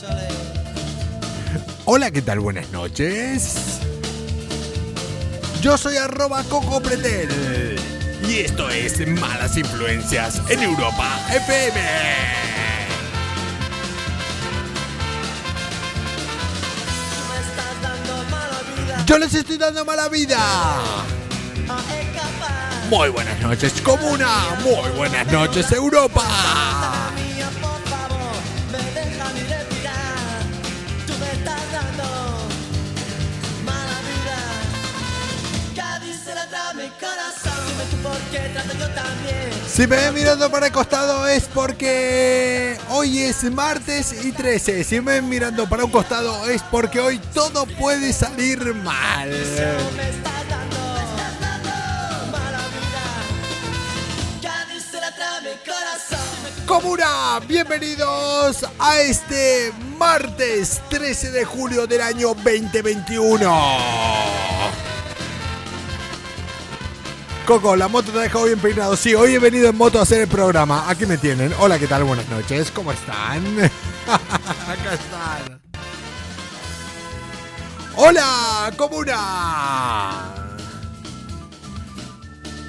Hola, ¿qué tal? Buenas noches. Yo soy arroba Coco Pretel. Y esto es Malas Influencias en Europa FM. Yo les estoy dando mala vida. Muy buenas noches, Comuna. Muy buenas noches, Europa. Si me ven mirando para el costado es porque hoy es martes y 13. Si me ven mirando para un costado es porque hoy todo puede salir mal. Comuna, bienvenidos a este martes 13 de julio del año 2021. Coco, la moto te ha dejado bien peinado. Sí, hoy he venido en moto a hacer el programa. Aquí me tienen. Hola, ¿qué tal? Buenas noches. ¿Cómo están? Acá están. Hola, Comuna.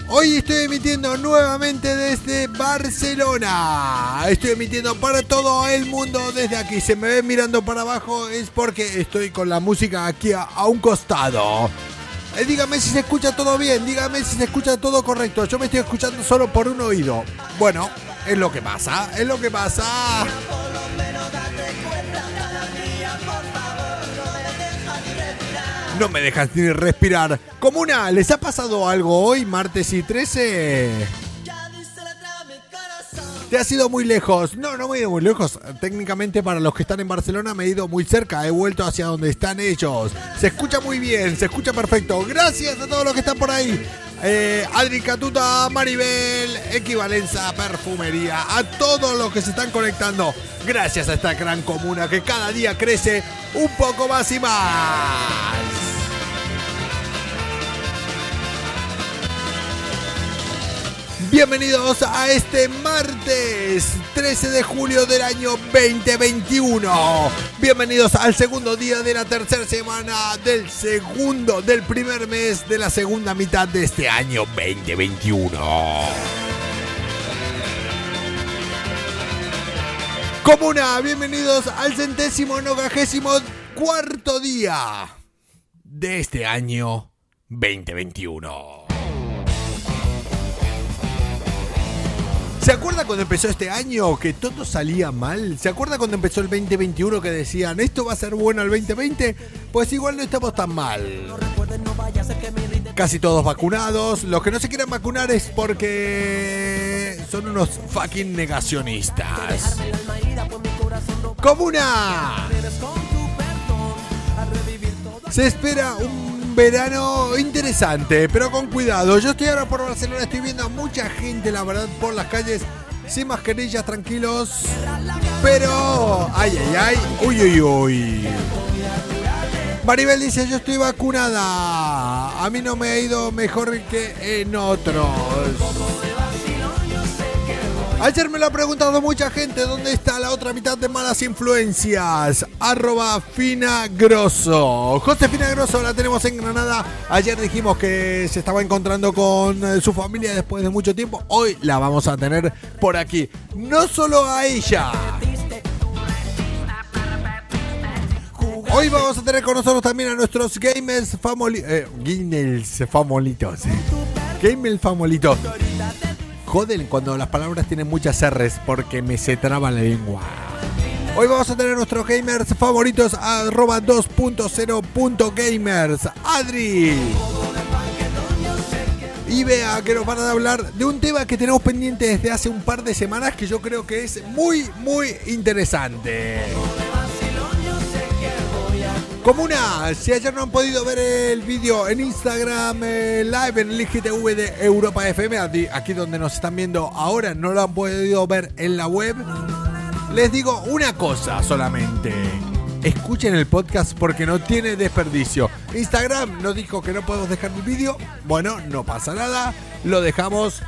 Hoy estoy emitiendo nuevamente desde Barcelona. Estoy emitiendo para todo el mundo desde aquí. Se me ve mirando para abajo es porque estoy con la música aquí a un costado. Eh, dígame si se escucha todo bien, dígame si se escucha todo correcto. Yo me estoy escuchando solo por un oído. Bueno, es lo que pasa, es lo que pasa. No me dejas ni respirar. Comuna, ¿les ha pasado algo hoy, martes y 13? Te has ido muy lejos. No, no me he ido muy lejos. Técnicamente para los que están en Barcelona me he ido muy cerca. He vuelto hacia donde están ellos. Se escucha muy bien, se escucha perfecto. Gracias a todos los que están por ahí. Eh, Adri Catuta, Maribel, Equivalenza, Perfumería, a todos los que se están conectando. Gracias a esta gran comuna que cada día crece un poco más y más. Bienvenidos a este martes 13 de julio del año 2021. Bienvenidos al segundo día de la tercera semana del segundo, del primer mes de la segunda mitad de este año 2021. Comuna, bienvenidos al centésimo nogagésimo cuarto día de este año 2021. ¿Se acuerda cuando empezó este año que todo salía mal? ¿Se acuerda cuando empezó el 2021 que decían esto va a ser bueno el 2020? Pues igual no estamos tan mal. Casi todos vacunados. Los que no se quieran vacunar es porque son unos fucking negacionistas. Comuna. Se espera un verano interesante, pero con cuidado. Yo estoy ahora por Barcelona, estoy viendo a mucha gente, la verdad, por las calles, sin mascarillas, tranquilos. Pero, ay, ay, ay, uy, uy, uy. Maribel dice, yo estoy vacunada. A mí no me ha ido mejor que en otros. Ayer me lo ha preguntado mucha gente dónde está la otra mitad de malas influencias. Arroba Fina Grosso. Josefina Grosso la tenemos en Granada. Ayer dijimos que se estaba encontrando con eh, su familia después de mucho tiempo. Hoy la vamos a tener por aquí. No solo a ella. Hoy vamos a tener con nosotros también a nuestros gamers famolitos. Eh, gamers famolitos. Gamers famolitos. Joden cuando las palabras tienen muchas R's porque me se traba la lengua. Hoy vamos a tener nuestros gamers favoritos arroba 2.0.gamers. Adri. Y vea que nos van a hablar de un tema que tenemos pendiente desde hace un par de semanas que yo creo que es muy, muy interesante. Comuna, si ayer no han podido ver el vídeo en Instagram eh, Live en el IGTV de Europa FM, aquí- donde nos están viendo ahora, no lo han podido ver en la web, les digo una cosa solamente. Escuchen el podcast porque no tiene desperdicio. Instagram nos dijo que no podemos dejar el vídeo. Bueno, no pasa nada. Lo dejamos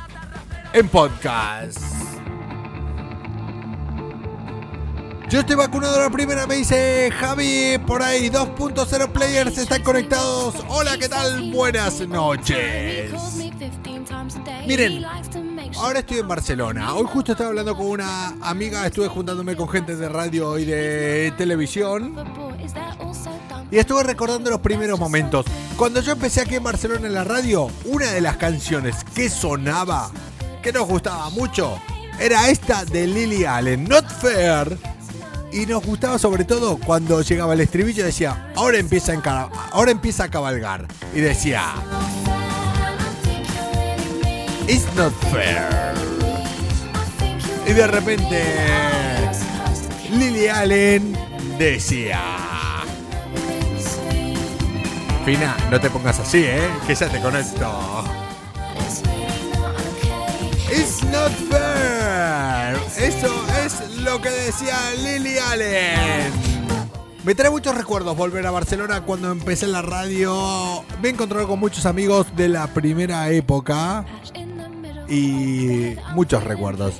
en podcast. Yo estoy vacunado la primera, me dice Javi por ahí. 2.0 players están conectados. Hola, ¿qué tal? Buenas noches. Miren, ahora estoy en Barcelona. Hoy justo estaba hablando con una amiga, estuve juntándome con gente de radio y de televisión. Y estuve recordando los primeros momentos. Cuando yo empecé aquí en Barcelona en la radio, una de las canciones que sonaba, que nos gustaba mucho, era esta de Lily Allen, Not Fair. Y nos gustaba sobre todo cuando llegaba el estribillo decía, ahora empieza, a ahora empieza a cabalgar. Y decía, It's not fair. Y de repente, Lily Allen decía, Fina, no te pongas así, ¿eh? Que ya te conecto. It's not fair. Eso es lo que decía Lily Allen. Me trae muchos recuerdos volver a Barcelona cuando empecé la radio. Me he encontrado con muchos amigos de la primera época. Y muchos recuerdos.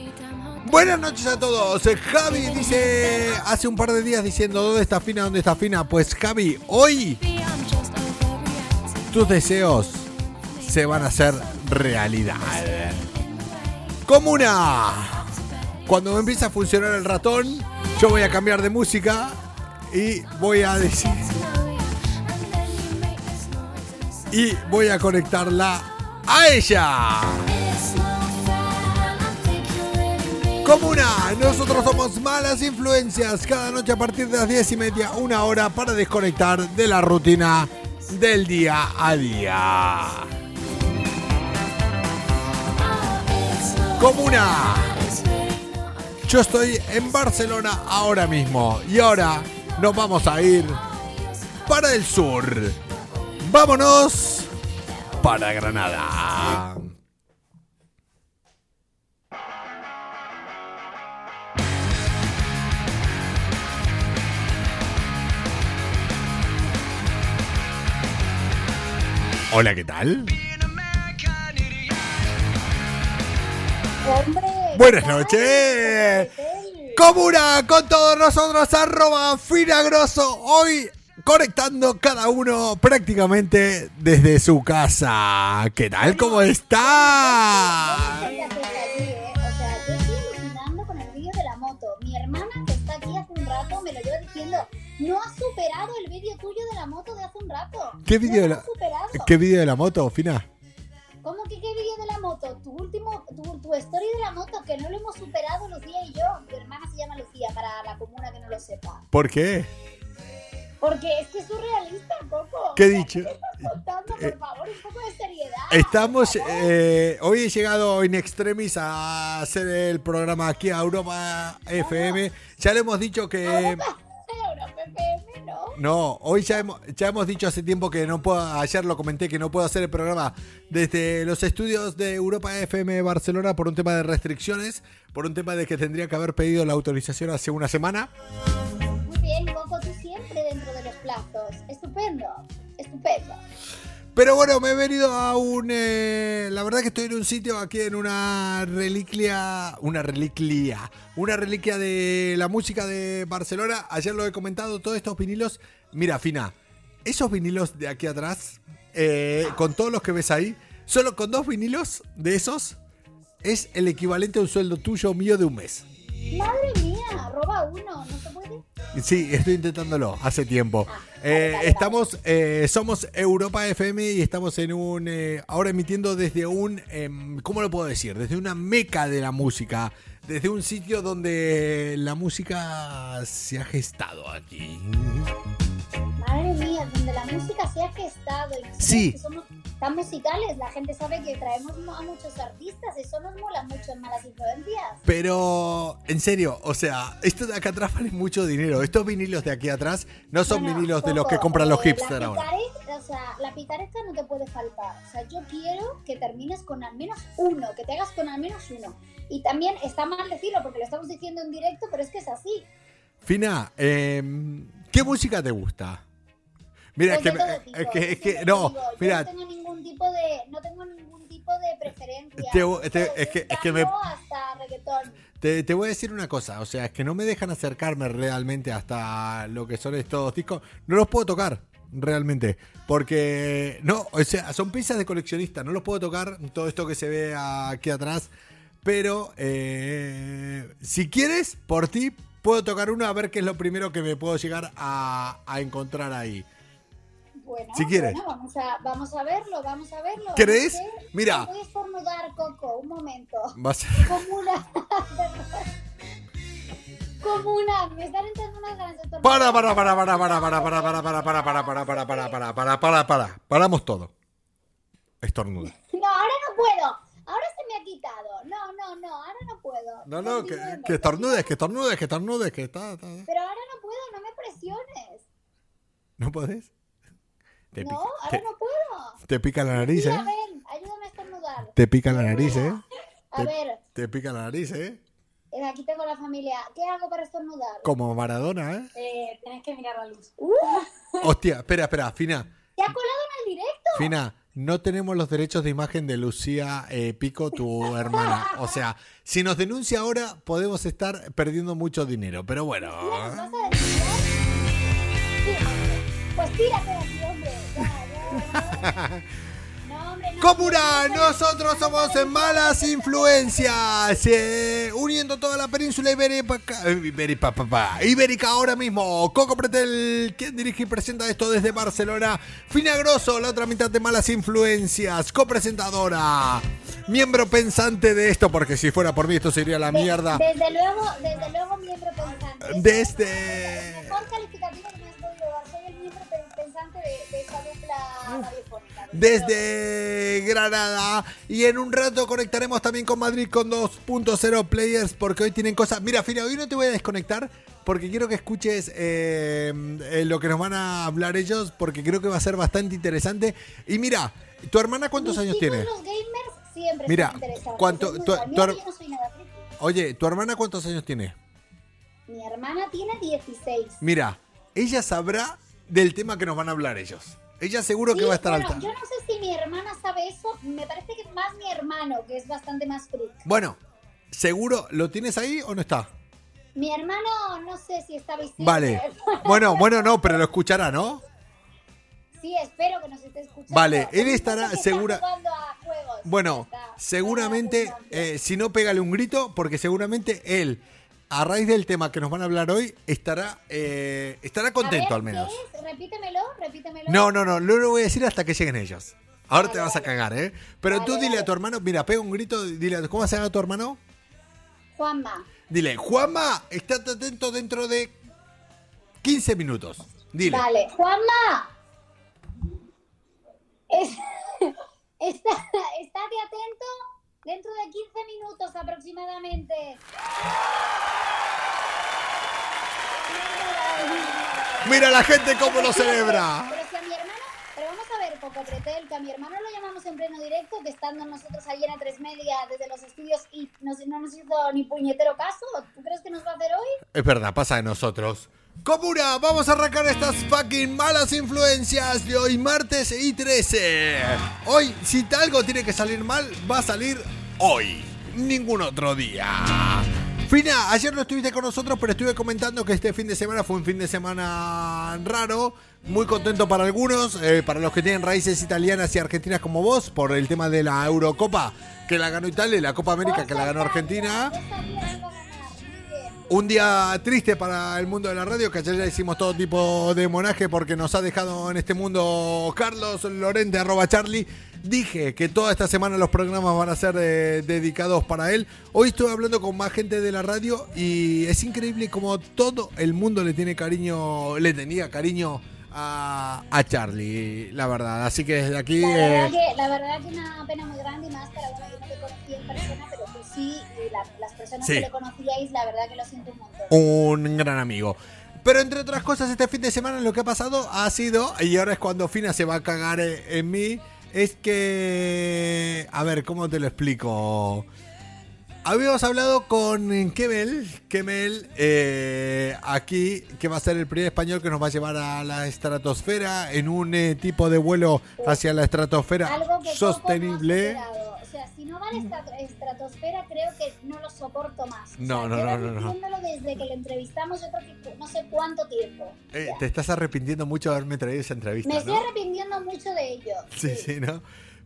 Buenas noches a todos. Javi dice hace un par de días diciendo ¿dónde está Fina? ¿Dónde está Fina? Pues Javi, hoy tus deseos se van a hacer realidad. Comuna. Cuando me empiece a funcionar el ratón, yo voy a cambiar de música y voy a decir... Y voy a conectarla a ella. Comuna, nosotros somos malas influencias. Cada noche a partir de las 10 y media, una hora para desconectar de la rutina del día a día. Comuna. Yo estoy en Barcelona ahora mismo y ahora nos vamos a ir para el sur. Vámonos para Granada. Hola, ¿qué tal? Buenas noches. Comuna con todos nosotros, arroba finagroso. Hoy conectando cada uno prácticamente desde su casa. ¿Qué tal? ¿Cómo está? ¿eh? O sea, yo estoy alucinando con el vídeo de la moto. Mi hermana que está aquí hace un rato me lo lleva diciendo, no has superado el vídeo tuyo de la moto de hace un rato. ¿Qué vídeo de la ¿Qué vídeo de la moto, Fina? ¿Cómo que qué vídeo de la moto? Tu último, tu, tu story de la moto, que no lo hemos superado Lucía y yo. Mi hermana se llama Lucía, para la comuna que no lo sepa. ¿Por qué? Porque es que es surrealista, Coco. ¿Qué he dicho? ¿Qué estás contando? Por favor, un poco de seriedad. Estamos, eh, hoy he llegado in extremis a hacer el programa aquí a Europa FM. Ya le hemos dicho que... Europa, Europa FM, ¿no? Hoy ya hemos, ya hemos dicho hace tiempo que no puedo, ayer lo comenté, que no puedo hacer el programa desde los estudios de Europa FM Barcelona por un tema de restricciones, por un tema de que tendría que haber pedido la autorización hace una semana. Muy bien, Coco, tú siempre dentro de los plazos. Estupendo, estupendo. Pero bueno, me he venido a un... eh, la verdad que estoy en un sitio aquí en una reliquia... Una reliquia. Una reliquia de la música de Barcelona. Ayer lo he comentado, todos estos vinilos. Mira, Fina, esos vinilos de aquí atrás, eh, con todos los que ves ahí, solo con dos vinilos de esos, es el equivalente a un sueldo tuyo mío de un mes. Madre mía, roba uno, ¿no se puede? Sí, estoy intentándolo hace tiempo. Ah, Eh, vale, vale, estamos, eh, somos Europa FM y estamos en un, eh, ahora emitiendo desde un, em, ¿cómo lo puedo decir? Desde una meca de la música, desde un sitio donde la música se ha gestado aquí. Madre mía, donde la música se ha gestado. Y Sí. que somos tan musicales, la gente sabe que traemos a muchos artistas, eso nos mola mucho en Malas Influencias. Pero, en serio, o sea, esto de acá atrás vale mucho dinero. Estos vinilos de aquí atrás no son No, no, vinilos de los que compran los eh, hipsters ahora. o sea, la picaresca no te puede faltar. O sea, yo quiero que termines con al menos uno, que te hagas con al menos uno. Y también está mal decirlo porque lo estamos diciendo en directo, pero es que es así. Fina, em, ¿qué música te gusta? Mira, Pues que, es que, es que, no, digo, yo mira, no tengo ningún tipo de, no tengo ningún tipo de preferencia. Te- te- es que- es que me- Tango hasta reggaetón. Te, te voy a decir una cosa, o sea, es que no me dejan acercarme realmente hasta lo que son estos discos. No los puedo tocar, realmente. Porque, no, o sea, son piezas de coleccionista, no los puedo tocar, todo esto que se ve aquí atrás. Pero, eh, si quieres, por ti, puedo tocar uno a ver qué es lo primero que me puedo llegar a, a encontrar ahí. Bueno, Si quieres. bueno, vamos, a, vamos a verlo, vamos a verlo. ¿Crees? Mira. Voy a estornudar, Coco, un momento. Vas Como una... Como una... Me están entrando unas ganas de estornudar. Para, para, para, para, para, para, para, para, para, para, para, para, para, para, para, para, para, para. Paramos todo. Estornuda. No, ahora no puedo. Ahora se me ha quitado. No, no, no, ahora no puedo. No, no, que, que estornudes, que estornudes, que estornudes, que está, está- Pero ahora no puedo, no me presiones. ¿No podés? Te No, pica, ahora te, no puedo. te pica la nariz, Mira, ¿eh? ven, ayúdame a estornudar. Te pica la nariz, ¿eh? A Te- ver, Te pica la nariz, ¿eh? eh, aquí tengo la familia. ¿Qué hago para estornudar? Como Maradona, ¿eh? Eh, tenés que mirar la luz. Uh, Hostia, espera, espera, Fina. ¿Te ha colado en el directo? Fina, no tenemos los derechos de imagen de Lucía eh, Pico, tu hermana. O sea, si nos denuncia ahora, podemos estar perdiendo mucho dinero. Pero bueno. ¿Nos vas a denunciar? Sí. Pues tírate Comuna, nosotros somos en Malas Influencias, eh, uniendo toda la península ibérica, eh, ibérica, ibérica ahora mismo. Coco Pretel, quien dirige y presenta esto desde Barcelona. Fina Grosso, la otra mitad de Malas Influencias, copresentadora, miembro pensante de esto, porque si fuera por mí esto sería la mierda. Desde luego, desde luego, miembro pensante. Desde- desde Granada. Y en un rato conectaremos también con Madrid con 2.0 players porque hoy tienen cosas. Mira, Fina, hoy no te voy a desconectar porque quiero que escuches eh, eh, lo que nos van a hablar ellos porque creo que va a ser bastante interesante. Y mira, ¿tu hermana cuántos Mis años tiene? Los gamers siempre Mira. ¿cuánto- tu- tu no. Oye, ¿tu hermana cuántos años tiene? Mi hermana tiene 16. Mira, ella sabrá del tema que nos van a hablar ellos. Ella seguro que va a estar bueno, alta. Yo no sé si mi hermana sabe eso. Me parece que más mi hermano, que es bastante más freak. Bueno, seguro, ¿lo tienes ahí o no está? Mi hermano, no sé si está visible. Vale. Bueno, bueno, no, pero lo escuchará, ¿no? Sí, espero que nos esté escuchando. Vale, él estará sé está segura- jugando a juegos. Bueno, Está- seguramente, eh, si no, pégale un grito, porque seguramente él, a raíz del tema que nos van a hablar hoy, estará, eh, estará contento A al menos. ¿qué es? Repítemelo, repítemelo. No, no, no, no lo voy a decir hasta que lleguen ellos. Ahora te vas a cagar, ¿eh? Pero tú dile a tu hermano, mira, pega un grito, dile, ¿cómo se llama tu hermano? Juanma. Dile, Juanma, estate atento dentro de 15 minutos. Dile. Vale, Juanma. Es, está, estate atento dentro de 15 minutos aproximadamente. Mira la gente cómo lo celebra. Pero si a mi hermano, pero vamos a ver, Coco Pretel, que a mi hermano lo llamamos en pleno directo, que estando nosotros en a tres media desde los estudios y nos- no nos hizo ni puñetero caso, ¿tú crees que nos va a hacer hoy? Es verdad, pasa de nosotros. Comuna, vamos a arrancar estas fucking malas influencias de hoy martes y 13. Hoy, si algo tiene que salir mal, va a salir hoy, ningún otro día. Fina, ayer no estuviste con nosotros, pero estuve comentando que este fin de semana fue un fin de semana raro, muy contento para algunos, eh, para los que tienen raíces italianas y argentinas como vos, por el tema de la Eurocopa, que la ganó Italia y la Copa América que la ganó Argentina. Un día triste para el mundo de la radio, que ayer ya hicimos todo tipo de monaje porque nos ha dejado en este mundo Carlos Lorente, arroba Charlie. Dije que toda esta semana los programas van a ser eh, dedicados para él. Hoy estuve hablando con más gente de la radio y es increíble como todo el mundo le tiene cariño, le tenía cariño a, a Charlie, la verdad. Así que desde aquí... La verdad, eh, que, la verdad que una pena muy grande y más para yo no te en persona, pero sí, y la- las personas Sí. que le conocíais, la verdad que lo siento un montón. un gran amigo. Pero entre otras cosas, este fin de semana lo que ha pasado ha sido, y ahora es cuando Fina se va a cagar eh, en mí, es que... A ver, ¿cómo te lo explico? Habíamos hablado con Kemel, Kemel eh, aquí, que va a ser el primer español que nos va a llevar a la estratosfera en un eh, tipo de vuelo hacia la estratosfera Algo que Coco sostenible. no. Sea, si no va a la estratosfera, creo que no lo soporto más. O No, sea, no, no, no, no. desde que lo entrevistamos, yo creo que no sé cuánto tiempo. Eh, te estás arrepintiendo mucho de haberme traído esa entrevista, Me estoy ¿no? arrepintiendo mucho de ello. Sí, sí, ¿no?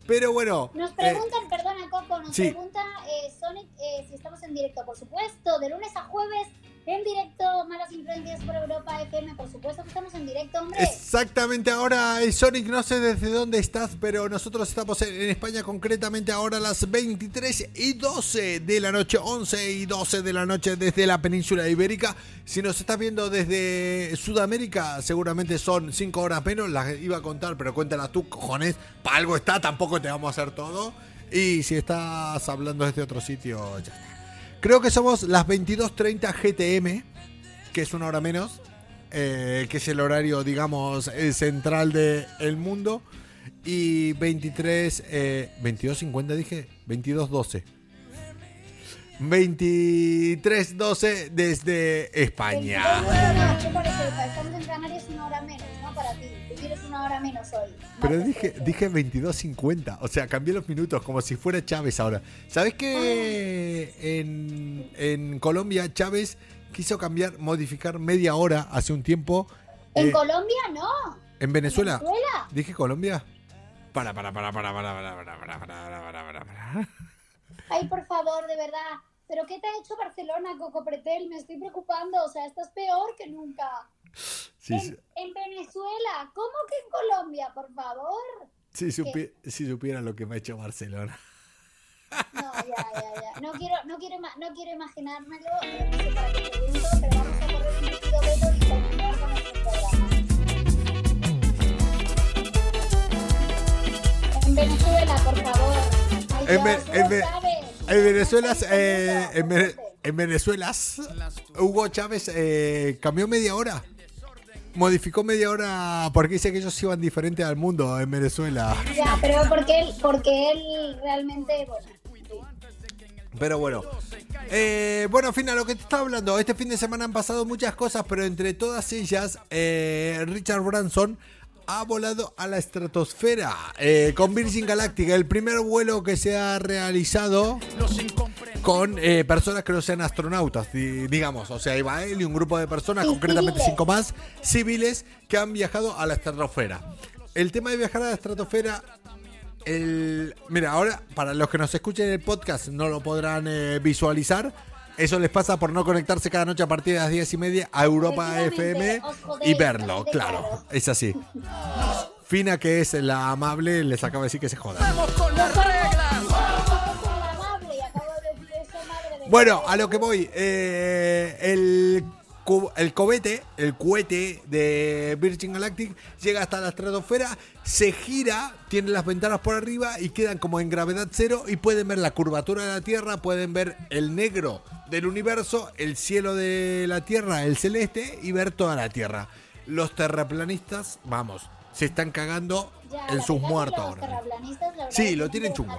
Pero bueno. Nos eh, preguntan, perdona Coco, nos sí. pregunta eh, Sonic eh, si estamos en directo. Por supuesto, de lunes a jueves, en directo, Malas Influencias por Europa FM. Por supuesto que estamos en directo, hombre. Exactamente ahora, Sonic, no sé desde dónde estás, pero nosotros estamos en España concretamente ahora a las 23 y 12 de la noche, 11 y 12 de la noche desde la península ibérica. Si nos estás viendo desde Sudamérica, seguramente son 5 horas menos, las iba a contar, pero cuéntalas tú, cojones, para algo está, tampoco te vamos a hacer todo. Y si estás hablando desde otro sitio, ya está. Creo que somos las 22.30 GTM, que es una hora menos, eh, que es el horario, digamos, eh, central del mundo. Y 23, eh, 22.50 dije, 22.12. 23.12 desde España. Estamos en Canarias una hora menos, no para ti. Tú quieres una hora menos hoy. Pero dije, 13. dije 22.50, o sea, cambié los minutos como si fuera Chávez ahora. ¿Sabes que en, en Colombia Chávez quiso cambiar, modificar media hora hace un tiempo? En eh, Colombia no. ¿En Venezuela? Venezuela. ¿Dije Colombia? Para, para, para, para, para, para, para, para, para, para, para, para. Ay, por favor, de verdad. ¿Pero qué te ha hecho Barcelona, Coco Pretel? Me estoy preocupando. O sea, estás peor que nunca. Sí, en, sí, en Venezuela. ¿Cómo que en Colombia, por favor? si, supi- si supiera lo que me ha hecho Barcelona. No, ya, ya, ya. No quiero, no quiero, ima- no quiero imaginármelo. eh, No sé para qué pregunto, pero vamos a correr un rápido veto y continuar con nuestro programa. En Venezuela, por favor. Ay, En Ve- Ve- Venezuela, eh, en Venezuela, Hugo Chávez eh, cambió media hora. Modificó media hora porque dice que ellos iban diferente al mundo en Venezuela. Ya, pero porque él, porque él realmente, bueno. Pero bueno. Eh, bueno, Fina, lo que te estaba hablando. Este fin de semana han pasado muchas cosas, pero entre todas ellas, eh, Richard Branson ha volado a la estratosfera eh, con Virgin Galactic, el primer vuelo que se ha realizado con eh, personas que no sean astronautas, di- digamos. O sea, iba él y un grupo de personas, Y concretamente civiles. cinco más, civiles, que han viajado a la estratosfera. El tema de viajar a la estratosfera el, mira, ahora para los que nos escuchen en el podcast no lo podrán eh, visualizar. Eso les pasa por no conectarse cada noche a partir de las 10 y media a Europa FM y verlo, claro. Es así. Fina, que es la amable, les acaba de decir que se jodan. Bueno, a lo que voy. eh, el, el cohete, el cohete de Virgin Galactic llega hasta la estratosfera, se gira, tiene las ventanas por arriba y quedan como en gravedad cero y pueden ver la curvatura de la Tierra, pueden ver el negro del universo, el cielo de la Tierra, el celeste y ver toda la Tierra. Los terraplanistas, vamos, se están cagando en sus muertos ahora. Sí, lo tienen chungo.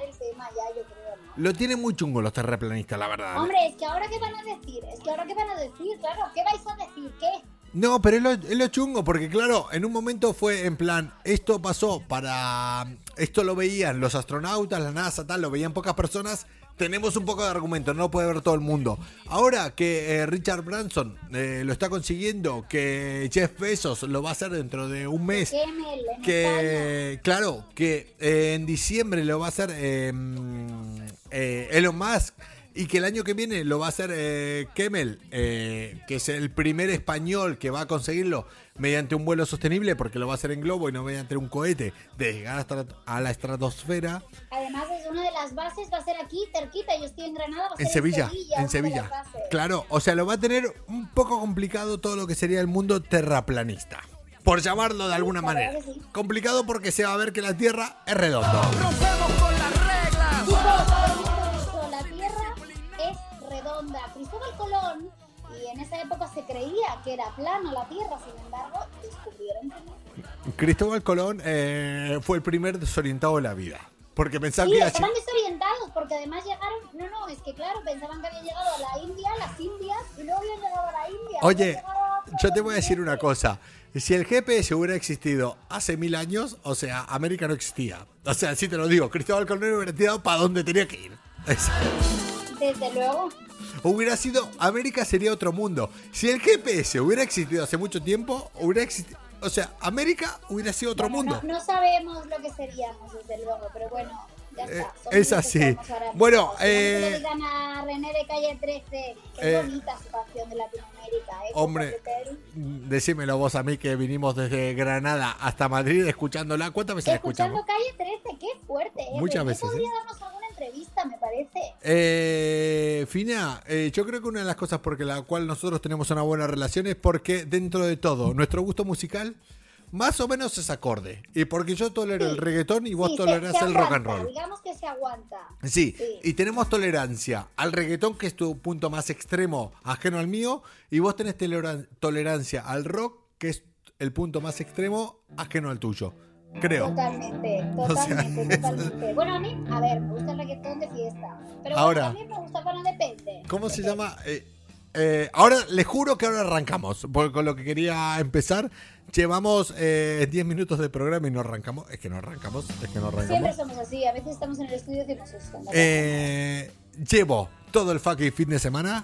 Lo tienen muy chungo los terraplanistas, la verdad. Hombre, es que ahora qué van a decir, es que ahora qué van a decir, claro, ¿qué vais a decir? ¿Qué? No, pero es lo, es lo chungo, porque claro, en un momento fue en plan, esto pasó para... Esto lo veían los astronautas, la NASA, tal, lo veían pocas personas. Tenemos un poco de argumento, no lo puede ver todo el mundo. Ahora que eh, Richard Branson eh, lo está consiguiendo, que Jeff Bezos lo va a hacer dentro de un mes, que claro, que eh, en diciembre lo va a hacer eh, Elon Musk y que el año que viene lo va a hacer eh, Kemmel, eh, que es el primer español que va a conseguirlo mediante un vuelo sostenible, porque lo va a hacer en globo y no mediante un cohete, de llegar hasta a la estratosfera Además, es una de las bases, va a ser aquí, cerquita, yo estoy en Granada, va a ser en Sevilla, en Sevilla. las bases. Claro, o sea, lo va a tener un poco complicado todo lo que sería el mundo terraplanista. Por llamarlo de alguna la manera. sí. Complicado porque se va a ver que la Tierra es redonda. Chicos, habéis visto, Colón, y en esa época se creía que era plana la Tierra, sin embargo, descubrieron que no. Cristóbal Colón eh, fue el primer desorientado de la vida. Porque pensaba Sí, que estaban desorientados porque además llegaron. No, no, es que claro, pensaban que habían llegado a la India, las Indias, y luego habían llegado a la India. Oye, yo te voy a decir una cosa. Si el GPS hubiera existido hace mil años, o sea, América no existía. O sea, sí te lo digo, Cristóbal Colón hubiera tirado para donde tenía que ir. Es- Desde luego. Hubiera sido, América sería otro mundo. Si el GPS hubiera existido hace mucho tiempo, hubiera existido, o sea, América hubiera sido otro Bueno, mundo. No, no sabemos lo que seríamos, desde luego, pero bueno, ya Eh, está. es así. Bueno, Si eh, le dedican a René de Calle 13, que eh, bonita su canción de Latinoamérica, ¿eh? hombre, Perú. Decímelo vos a mí que vinimos desde Granada hasta Madrid escuchándola. ¿Cuántas veces la Escuchando escuchamos? Calle 13, qué fuerte, ¿eh? Muchas veces, podría ¿eh? darnos alguna entrevista, me parece. Eh, Fina, eh, yo creo que una de las cosas por la cual nosotros tenemos una buena relación es porque dentro de todo, nuestro gusto musical más o menos es acorde. Y porque yo tolero Sí. el reggaetón y vos Sí, tolerás se el rock and roll. Digamos que se aguanta. Sí, Sí. y tenemos tolerancia al reggaetón, que es tu punto más extremo, ajeno al mío, y vos tenés toleran- tolerancia al rock, que es el punto más extremo, ajeno al tuyo. Creo. Totalmente, sea, totalmente, es- totalmente. Bueno, a mí, a ver, me gusta el reggaetón de fiesta. Pero Ahora. bueno, también me gusta, bueno, depende. ¿Cómo se llama? Eh, eh, ahora, les juro que ahora arrancamos, porque con lo que quería empezar. Llevamos eh, 10 minutos de programa y no arrancamos. Es que no arrancamos, es que no Siempre arrancamos. somos así, a veces estamos en el estudio y nos. Eh, llevo todo el fucking fin de semana.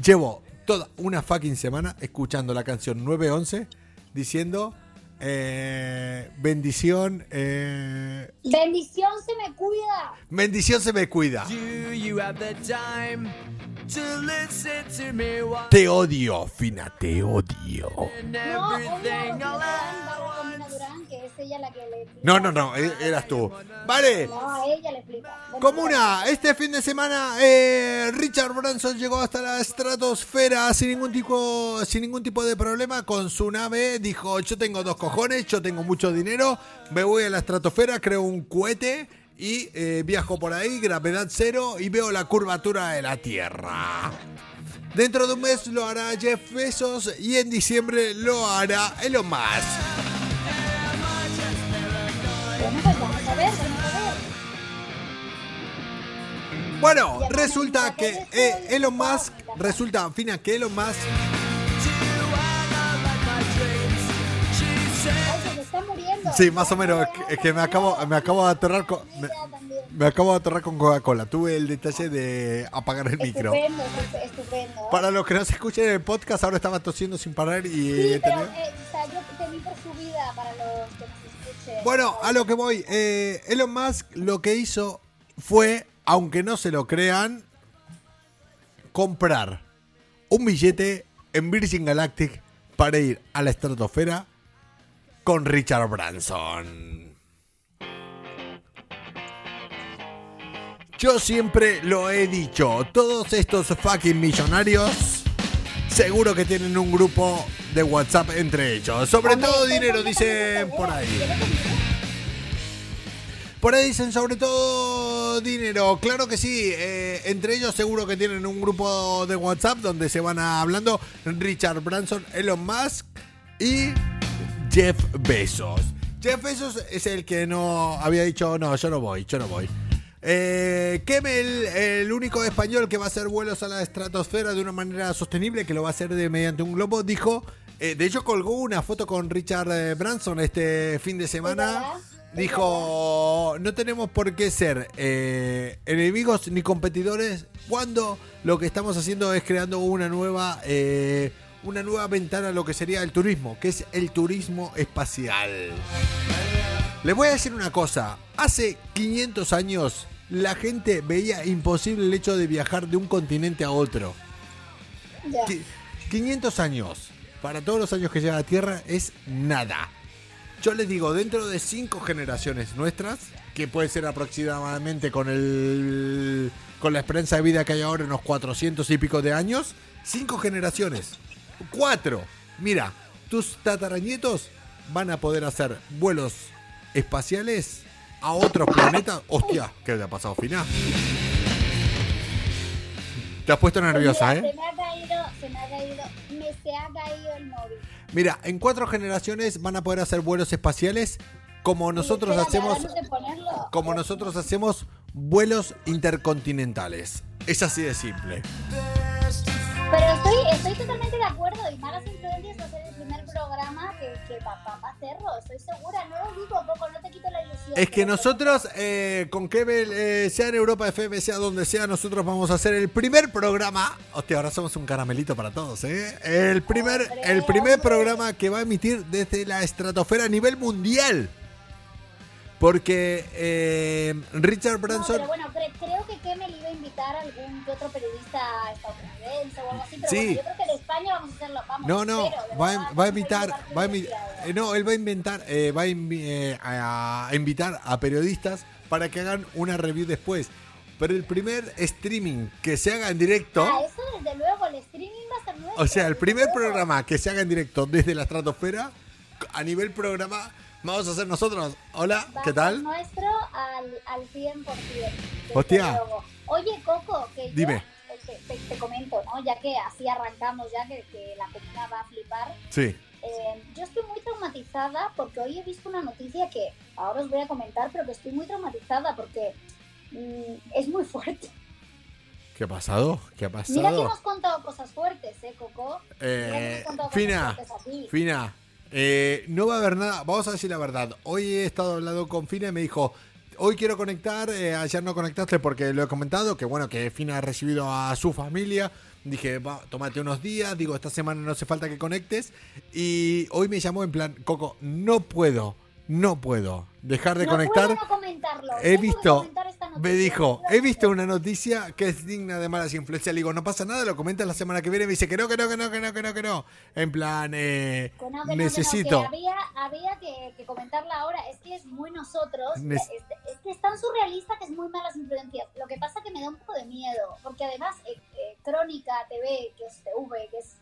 Llevo toda una fucking semana escuchando la canción 911 diciendo eh, bendición, eh, Bendición se me cuida. bendición se me cuida. Do you have the time to listen to me while Te odio, Fina, te odio. No. No, no, no, e- eras tú. Vale. No, ella le explica. Bueno, Comuna, este fin de semana eh, Richard Branson llegó hasta la estratosfera sin ningún tipo sin ningún tipo de problema con su nave. Dijo, yo tengo dos cojones, yo tengo mucho dinero, me voy a la estratosfera, creo un cohete y eh, viajo por ahí, gravedad cero y veo la curvatura de la Tierra. Dentro de un mes lo hará Jeff Bezos y en diciembre lo hará Elon Musk. Bueno, resulta que eh, Elon Musk, resulta, Fina, que Elon Musk está muriendo. Sí, más o menos. Es que, me acabo, me acabo de aterrar con, me, acabo de aterrar con Coca-Cola. Tuve el detalle de apagar el micro. Estupendo, estu- estupendo. Para los que no se escuchen en el podcast, ahora estaba tosiendo sin parar y Sí, eh, pero eh, o sea, yo temí por su vida para los que nos escuchen. Bueno, a lo que voy. eh, Elon Musk lo que hizo fue, aunque no se lo crean, comprar un billete en Virgin Galactic para ir a la estratosfera con Richard Branson. Yo siempre lo he dicho, todos estos fucking millonarios seguro que tienen un grupo de WhatsApp entre ellos. Sobre todo dinero, dicen por ahí. Por ahí dicen sobre todo dinero. Claro que sí. eh, entre ellos seguro que tienen un grupo de WhatsApp donde se van hablando Richard Branson, Elon Musk y Jeff Bezos. Jeff Bezos es el que no había dicho, no, yo no voy, yo no voy. Eh, Kemel, el único español que va a hacer vuelos a la estratosfera de una manera sostenible, que lo va a hacer de, mediante un globo, dijo, eh, de hecho colgó una foto con Richard eh, Branson este fin de semana. Dijo, no tenemos por qué ser eh, enemigos ni competidores cuando lo que estamos haciendo es creando una nueva, eh, una nueva ventana a lo que sería el turismo, que es el turismo espacial. Les voy a decir una cosa, hace 500 años la gente veía imposible el hecho de viajar de un continente a otro. Qui- 500 años, para todos los años que llega a la Tierra, es nada. Yo les digo, dentro de cinco generaciones nuestras, que puede ser aproximadamente con el con la esperanza de vida que hay ahora, unos 400 y pico de años, cinco generaciones. Cuatro. Mira, tus tataranietos van a poder hacer vuelos espaciales a otros planetas. Hostia, ¿qué le ha pasado, Fina? Te has puesto nerviosa, Mira, ¿eh? Se me ha caído, se me ha caído, me se ha caído el móvil. Mira, en cuatro generaciones van a poder hacer vuelos espaciales como nosotros Espera, hacemos, como nosotros hacemos vuelos intercontinentales. Es así de simple. Pero estoy, estoy totalmente de acuerdo y Malas Influencias va a ser el primer programa que, que va, va a hacerlo, estoy segura. No lo digo, Coco, no te quito la ilusión. Es que nosotros, eh, con Kebel, eh, sea en Europa FM, sea donde sea, nosotros vamos a hacer el primer programa. Hostia, ahora somos un caramelito para todos, ¿eh? El primer, Hombre, el primer hombre. programa que va a emitir desde la estratosfera a nivel mundial. Porque eh, Richard No, Branson. pero bueno, invitar a algún que otro periodista estadounidense o algo así, pero Sí. bueno, yo creo que de España vamos a hacerlo, vamos. No, no, de va, a- va a invitar, va a invi- privilegiados. eh, no, él va a inventar, eh, va a, invi- eh, a- invitar a periodistas para que hagan una review después. Pero el primer streaming que se haga en directo, Ah, eso desde luego, el streaming va a ser nuestro. o sea, el primer luego. programa que se haga en directo desde la estratosfera, a nivel programa, vamos a hacer nosotros. Hola, Va ¿qué tal? nuestro al, al 100%. desde Hostia. luego. Oye, Coco, que yo Dime. Te, te- te comento, ¿no? Ya que así arrancamos, ya que, que la comuna va a flipar. Sí. Eh, yo estoy muy traumatizada porque hoy he visto una noticia que ahora os voy a comentar, pero que estoy muy traumatizada porque mm, es muy fuerte. ¿Qué ha pasado? ¿Qué ha Mira que pasado? hemos contado cosas fuertes, ¿eh, Coco? Mira que Eh, hemos contado cosas Fina. Fina, eh, no va a haber nada. Vamos a decir la verdad. Hoy he estado hablando con Fina y me dijo. Hoy quiero conectar, eh, ayer no conectaste porque lo he comentado, que bueno, que Fina ha recibido a su familia. Dije, va, tómate unos días, digo, esta semana no hace falta que conectes. Y hoy me llamó en plan, Coco, no puedo, no puedo dejar de no conectar. puedo no comentarlo. He tengo visto, comentar esta me dijo, he visto una noticia que es digna de malas influencias. Le digo, no pasa nada, lo comentas la semana que viene. Me dice que no, que no, que no, que no, que no, que no. En plan, eh, Que no, que necesito. que había había que, comentarla ahora. Es que es muy nosotros. Es que es tan surrealista que es muy malas influencias. Lo que pasa que me da un poco de miedo. Porque además, eh, eh, Crónica TV, que es TV, que es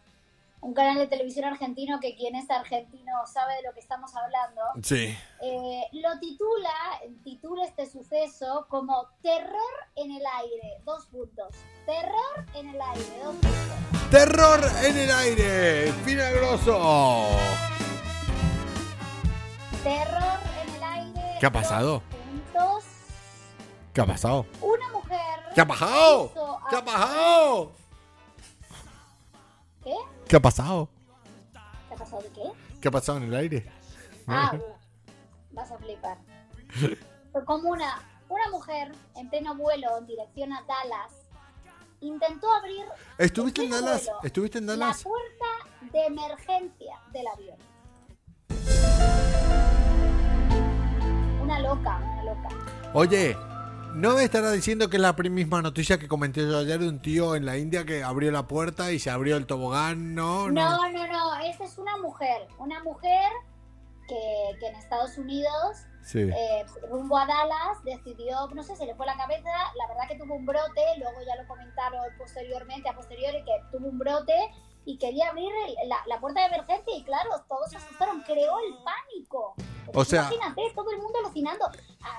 un canal de televisión argentino que quien es argentino sabe de lo que estamos hablando, Sí. eh, lo titula, titula este suceso como Terror en el aire. Dos puntos. Terror en el aire. Dos puntos. Terror en el aire, Finagroso. Terror en el aire. ¿Qué ha pasado? dos. ¿Qué ha pasado? Una mujer. ¿Qué ha pasado? ¿Qué ha pasado? ¿Qué? ¿Qué ha pasado? ¿Qué ha pasado de qué? ¿Qué ha pasado en el aire? Ah, uh, vas a flipar. Fue como una, una mujer en pleno vuelo en dirección a Dallas intentó abrir ¿Estuviste en Dallas? vuelo ¿Estuviste en la Dallas? puerta de emergencia del avión. Una loca, una loca. Oye, ¿no me estará diciendo que es la misma noticia que comenté yo ayer de un tío en la India que abrió la puerta y se abrió el tobogán? No, no. No, no, es una mujer, una mujer que, que en Estados Unidos, Sí. eh, rumbo a Dallas, decidió, no sé, se le fue la cabeza, la verdad que tuvo un brote, luego ya lo comentaron posteriormente, a posteriori, que tuvo un brote y quería abrir el- la, la puerta de emergencia y claro, todos se asustaron, creó el pánico. O sea- Imagínate, todo el mundo alucinando.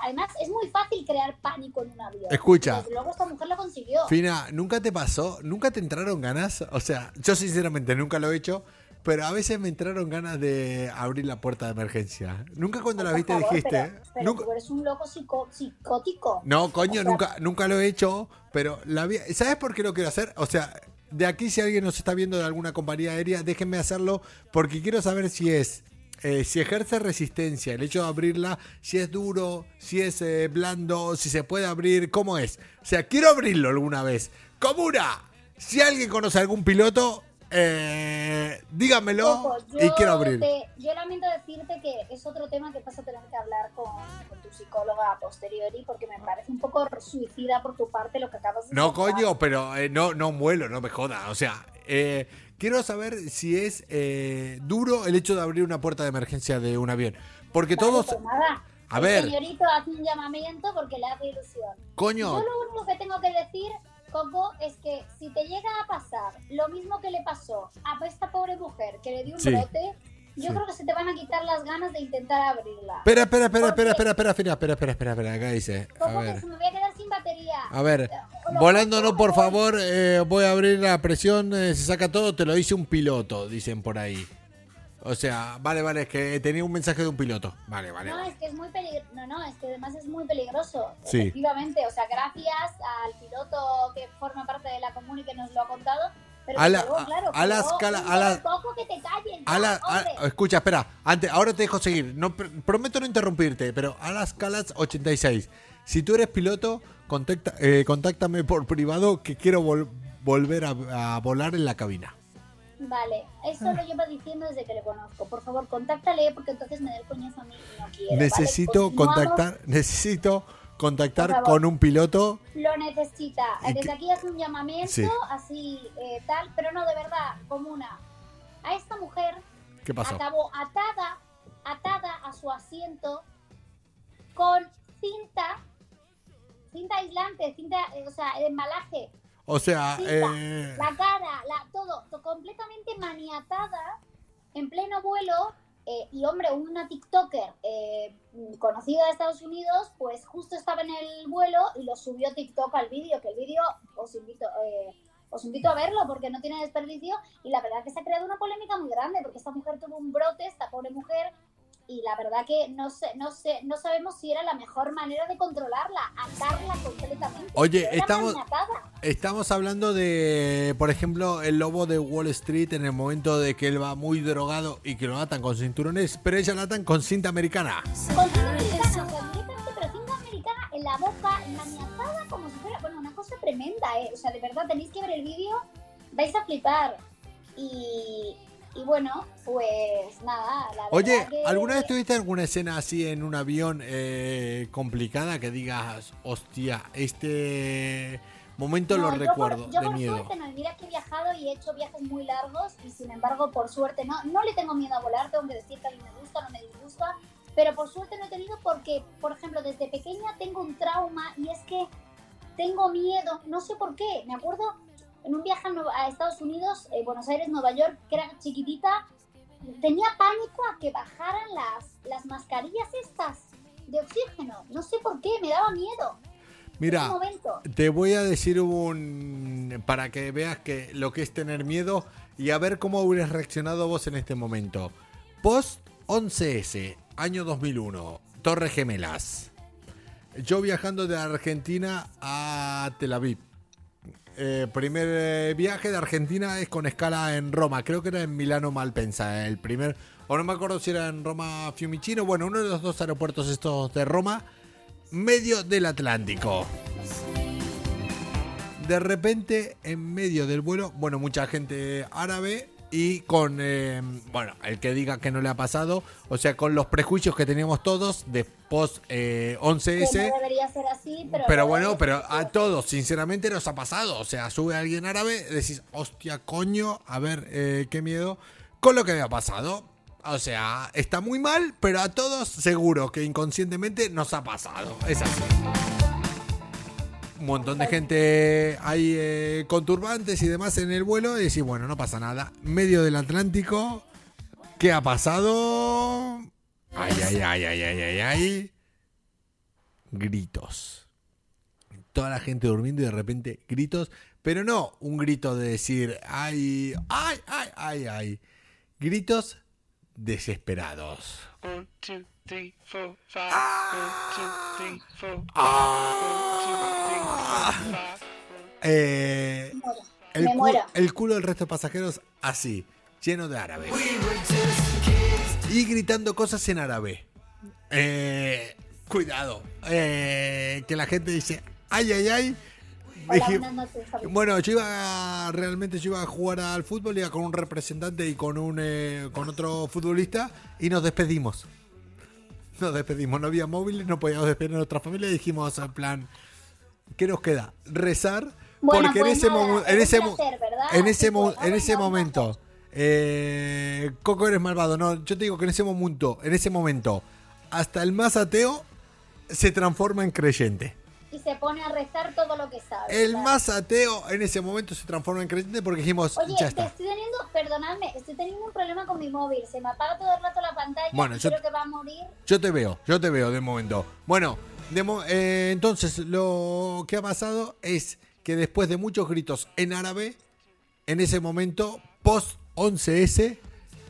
Además, es muy fácil crear pánico en un avión. Escucha. Desde luego esta mujer lo consiguió. Fina, ¿nunca te pasó? ¿Nunca te entraron ganas? O sea, yo sinceramente nunca lo he hecho, pero a veces me entraron ganas de abrir la puerta de emergencia. Nunca cuando la viste favor, dijiste. Pero, pero nunca- tú eres un loco psico- psicótico. No, coño, O sea- nunca, nunca lo he hecho, pero la vi- ¿sabes por qué lo quiero hacer? O sea, de aquí si alguien nos está viendo de alguna compañía aérea, déjenme hacerlo porque quiero saber si es, eh, si ejerce resistencia, el hecho de abrirla, si es duro, si es eh, blando, si se puede abrir, ¿cómo es? O sea, quiero abrirlo alguna vez. Comuna, si alguien conoce algún piloto, eh, dígamelo Ojo, y quiero abrir. te- yo lamento decirte que es otro tema que vas a tener que hablar con, con tu psicóloga a posteriori porque me parece un poco suicida por tu parte lo que acabas de No, coño, pero eh, no, no muelo, no me joda. O sea, eh, quiero saber si es eh, duro el hecho de abrir una puerta de emergencia de un avión. Porque Vale, todos. pues nada. A El ver. señorito hace un llamamiento porque le hace ilusión. Coño, Yo lo único que tengo que decir, Coco, es que si te llega a pasar lo mismo que le pasó a esta pobre mujer que le dio un Sí. brote, yo Sí. creo que se te van a quitar las ganas de intentar abrirla. espera, espera, espera, espera, espera, espera, espera, espera, espera, espera, espera, acá dice. A Coco, que ver. se me voy a quedar sin batería. A ver, lo- volando no, por favor, eh, voy a abrir la presión, eh, se saca todo, te lo dice un piloto, dicen por ahí. O sea, vale, vale, es que tenía un mensaje de un piloto. Vale, vale, No, vale. es que es muy peligroso. No, no, es que además es muy peligroso. Sí. Efectivamente, o sea, gracias al piloto que forma parte de la comuna y que nos lo ha contado. Pero A la- luego, a- claro, a las cala- a las- poco que te calles A la- a- hombre. escucha, espera, antes, ahora te dejo seguir. No, pr- prometo no interrumpirte, pero a las calas 86. Si tú eres piloto, contacta, eh, contáctame por privado que quiero vol- volver a, a volar en la cabina. Vale, eso lo lleva diciendo desde que le conozco. Por favor, contáctale porque entonces me da el coñazo a mí y no quiero. ¿vale? necesito contactar, necesito contactar con un piloto. Lo necesita. ¿Y Desde aquí hace un llamamiento, Sí. así eh, tal, pero no de verdad, como una. A esta mujer ¿Qué pasó? acabó atada, atada a su asiento con cinta, cinta aislante, cinta, eh, o sea, embalaje, O sea, cinta, eh, la cara, la, todo, to- completamente maniatada en pleno vuelo. eh, y hombre, una TikToker eh, conocida de Estados Unidos, pues justo estaba en el vuelo y lo subió TikTok al vídeo, que el vídeo os invito, eh, os invito a verlo porque no tiene desperdicio. Y la verdad que se ha creado una polémica muy grande porque esta mujer tuvo un brote, esta pobre mujer, y la verdad que no sé, no sé, no sabemos si era la mejor manera de controlarla, atarla completamente. Oye, estamos- estamos hablando de, por ejemplo, el lobo de Wall Street en el momento de que él va muy drogado y que lo atan con cinturones, pero ella la atan con cinta americana. Con cinta americana, o sea, directamente, pero cinta americana en la boca, maniatada como si fuera, bueno, una cosa tremenda, ¿eh? O sea, de verdad, tenéis que ver el vídeo, vais a flipar. Y, y bueno, pues nada, la Oye, que- ¿alguna vez tuviste alguna escena así en un avión eh, complicada que digas, hostia, este momento No, lo yo por- recuerdo yo de por miedo? suerte no, mira que he viajado y he hecho viajes muy largos y sin embargo, por suerte, no, no le tengo miedo a volar, tengo que decir que a mí me gusta, no me disgusta, pero por suerte no he tenido porque, por ejemplo, desde pequeña tengo un trauma y es que tengo miedo, no sé por qué, me acuerdo en un viaje a, Estados Unidos, eh, Buenos Aires, Nueva York, que era chiquitita, tenía pánico a que bajaran las, las mascarillas estas de oxígeno, no sé por qué, me daba miedo. Mira, te voy a decir un... para que veas que lo que es tener miedo y a ver cómo hubieras reaccionado vos en este momento. Post 11S, año 2001, Torre Gemelas. Yo viajando de Argentina a Tel Aviv. Eh, primer eh, viaje de Argentina es con escala en Roma. Creo que era en Milano Malpensa. El primer, o no me acuerdo si era en Roma Fiumicino. Bueno, uno de los dos aeropuertos estos de Roma, medio del Atlántico. De repente, en medio del vuelo, bueno, mucha gente árabe y con, eh, bueno, el que diga que no le ha pasado, o sea, con los prejuicios que teníamos todos de post eh, que 11S. no debería ser así, pero, Pero lo bueno, pero a todos, sinceramente, nos ha pasado. O sea, sube alguien árabe, decís, hostia, coño, a ver, eh, qué miedo. Con lo que me ha pasado. O sea, está muy mal, pero a todos seguro que inconscientemente nos ha pasado. Es así. Un montón de gente hay eh, con turbantes y demás en el vuelo y decís, bueno, no pasa nada. Medio del Atlántico, ¿qué ha pasado? Ay, ay, ay, ay, ay, ay, ay. Gritos toda la gente durmiendo y de repente gritos, pero no un grito de decir, ay, ay, ay, ay, ay. Gritos desesperados. One, two, three, four, five. One, two, three, four, five. Eh, Me muero. el, cu- el culo del resto de pasajeros así, lleno de árabes. Y gritando cosas en árabe. Eh, cuidado. eh, que la gente dice, ay, ay, ay. Hola, Dije, buenas noches, Javi. Bueno, yo iba a- realmente yo iba a jugar al fútbol, iba con un representante y con un eh, con otro futbolista y nos despedimos. Nos despedimos, no había móviles, no podíamos despedir a nuestra familia y dijimos en plan, ¿qué nos queda? Rezar Bueno, porque en pues ese nada, en es ese placer, ¿verdad? en ese Sí, pues, en ese ya vamos. momento eh, Coco eres malvado, no, yo te digo que en ese momento, en ese momento hasta el más ateo se transforma en creyente. Y se pone a rezar todo lo que sabe. El claro. más ateo en ese momento se transforma en creyente porque dijimos, Oye, ya te está. estoy teniendo, perdonadme, estoy teniendo un problema con mi móvil. Se me apaga todo el rato la pantalla. Bueno, y yo- creo que va a morir. Yo te veo, yo te veo de momento. Bueno, de eh, entonces lo que ha pasado es que después de muchos gritos en árabe, en ese momento, post 11S,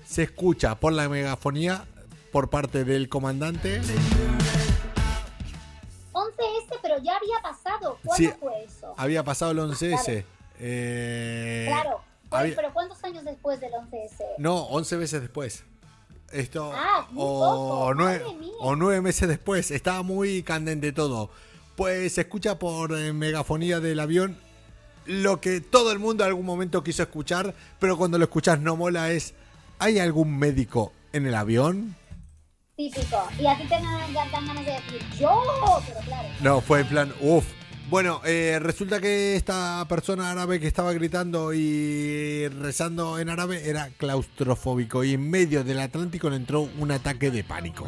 se escucha por la megafonía por parte del comandante. 11S, pero ya había pasado. ¿Cuándo Sí. fue eso? Había pasado el 11S. eh, Claro, Pues, había- pero ¿cuántos años después del 11S? No, 11 veces después. Esto. Ah, o, nueve, o nueve meses después. Estaba muy candente todo. Pues se escucha por eh, megafonía del avión lo que todo el mundo en algún momento quiso escuchar, pero cuando lo escuchas no mola es. ¿Hay algún médico en el avión? Típico. Y a ti te dan ganas de decir yo, pero claro. No, fue en plan, uff. Bueno, eh, resulta que esta persona árabe que estaba gritando y rezando en árabe era claustrofóbico y en medio del Atlántico le entró un ataque de pánico.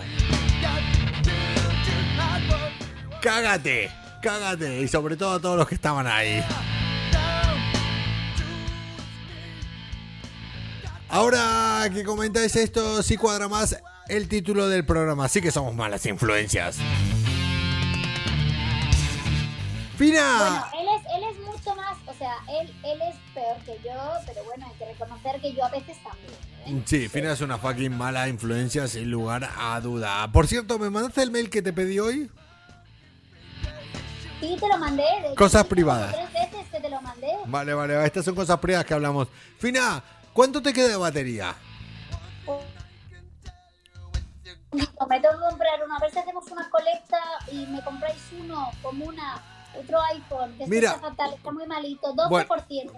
Cágate, cágate y sobre todo a todos los que estaban ahí. Ahora que comentáis esto, sí cuadra más el título del programa, sí que somos malas influencias. Fina, Bueno, él es, él es mucho más, o sea, él, él es peor que yo, pero bueno, hay que reconocer que yo a veces también. ¿eh? Sí, Fina es una fucking mala influencia sin lugar a duda. Por cierto, ¿me mandaste el mail que te pedí hoy? Sí, te lo mandé. de Cosas privadas. Tres veces que te lo mandé. Vale, vale, estas son cosas privadas que hablamos. Fina, ¿cuánto te queda de batería? Me tengo que comprar uno, a ver si hacemos una colecta y me compráis uno, como una, otro iPhone, que Mira. está fatal, está muy malito, 12%. Bueno,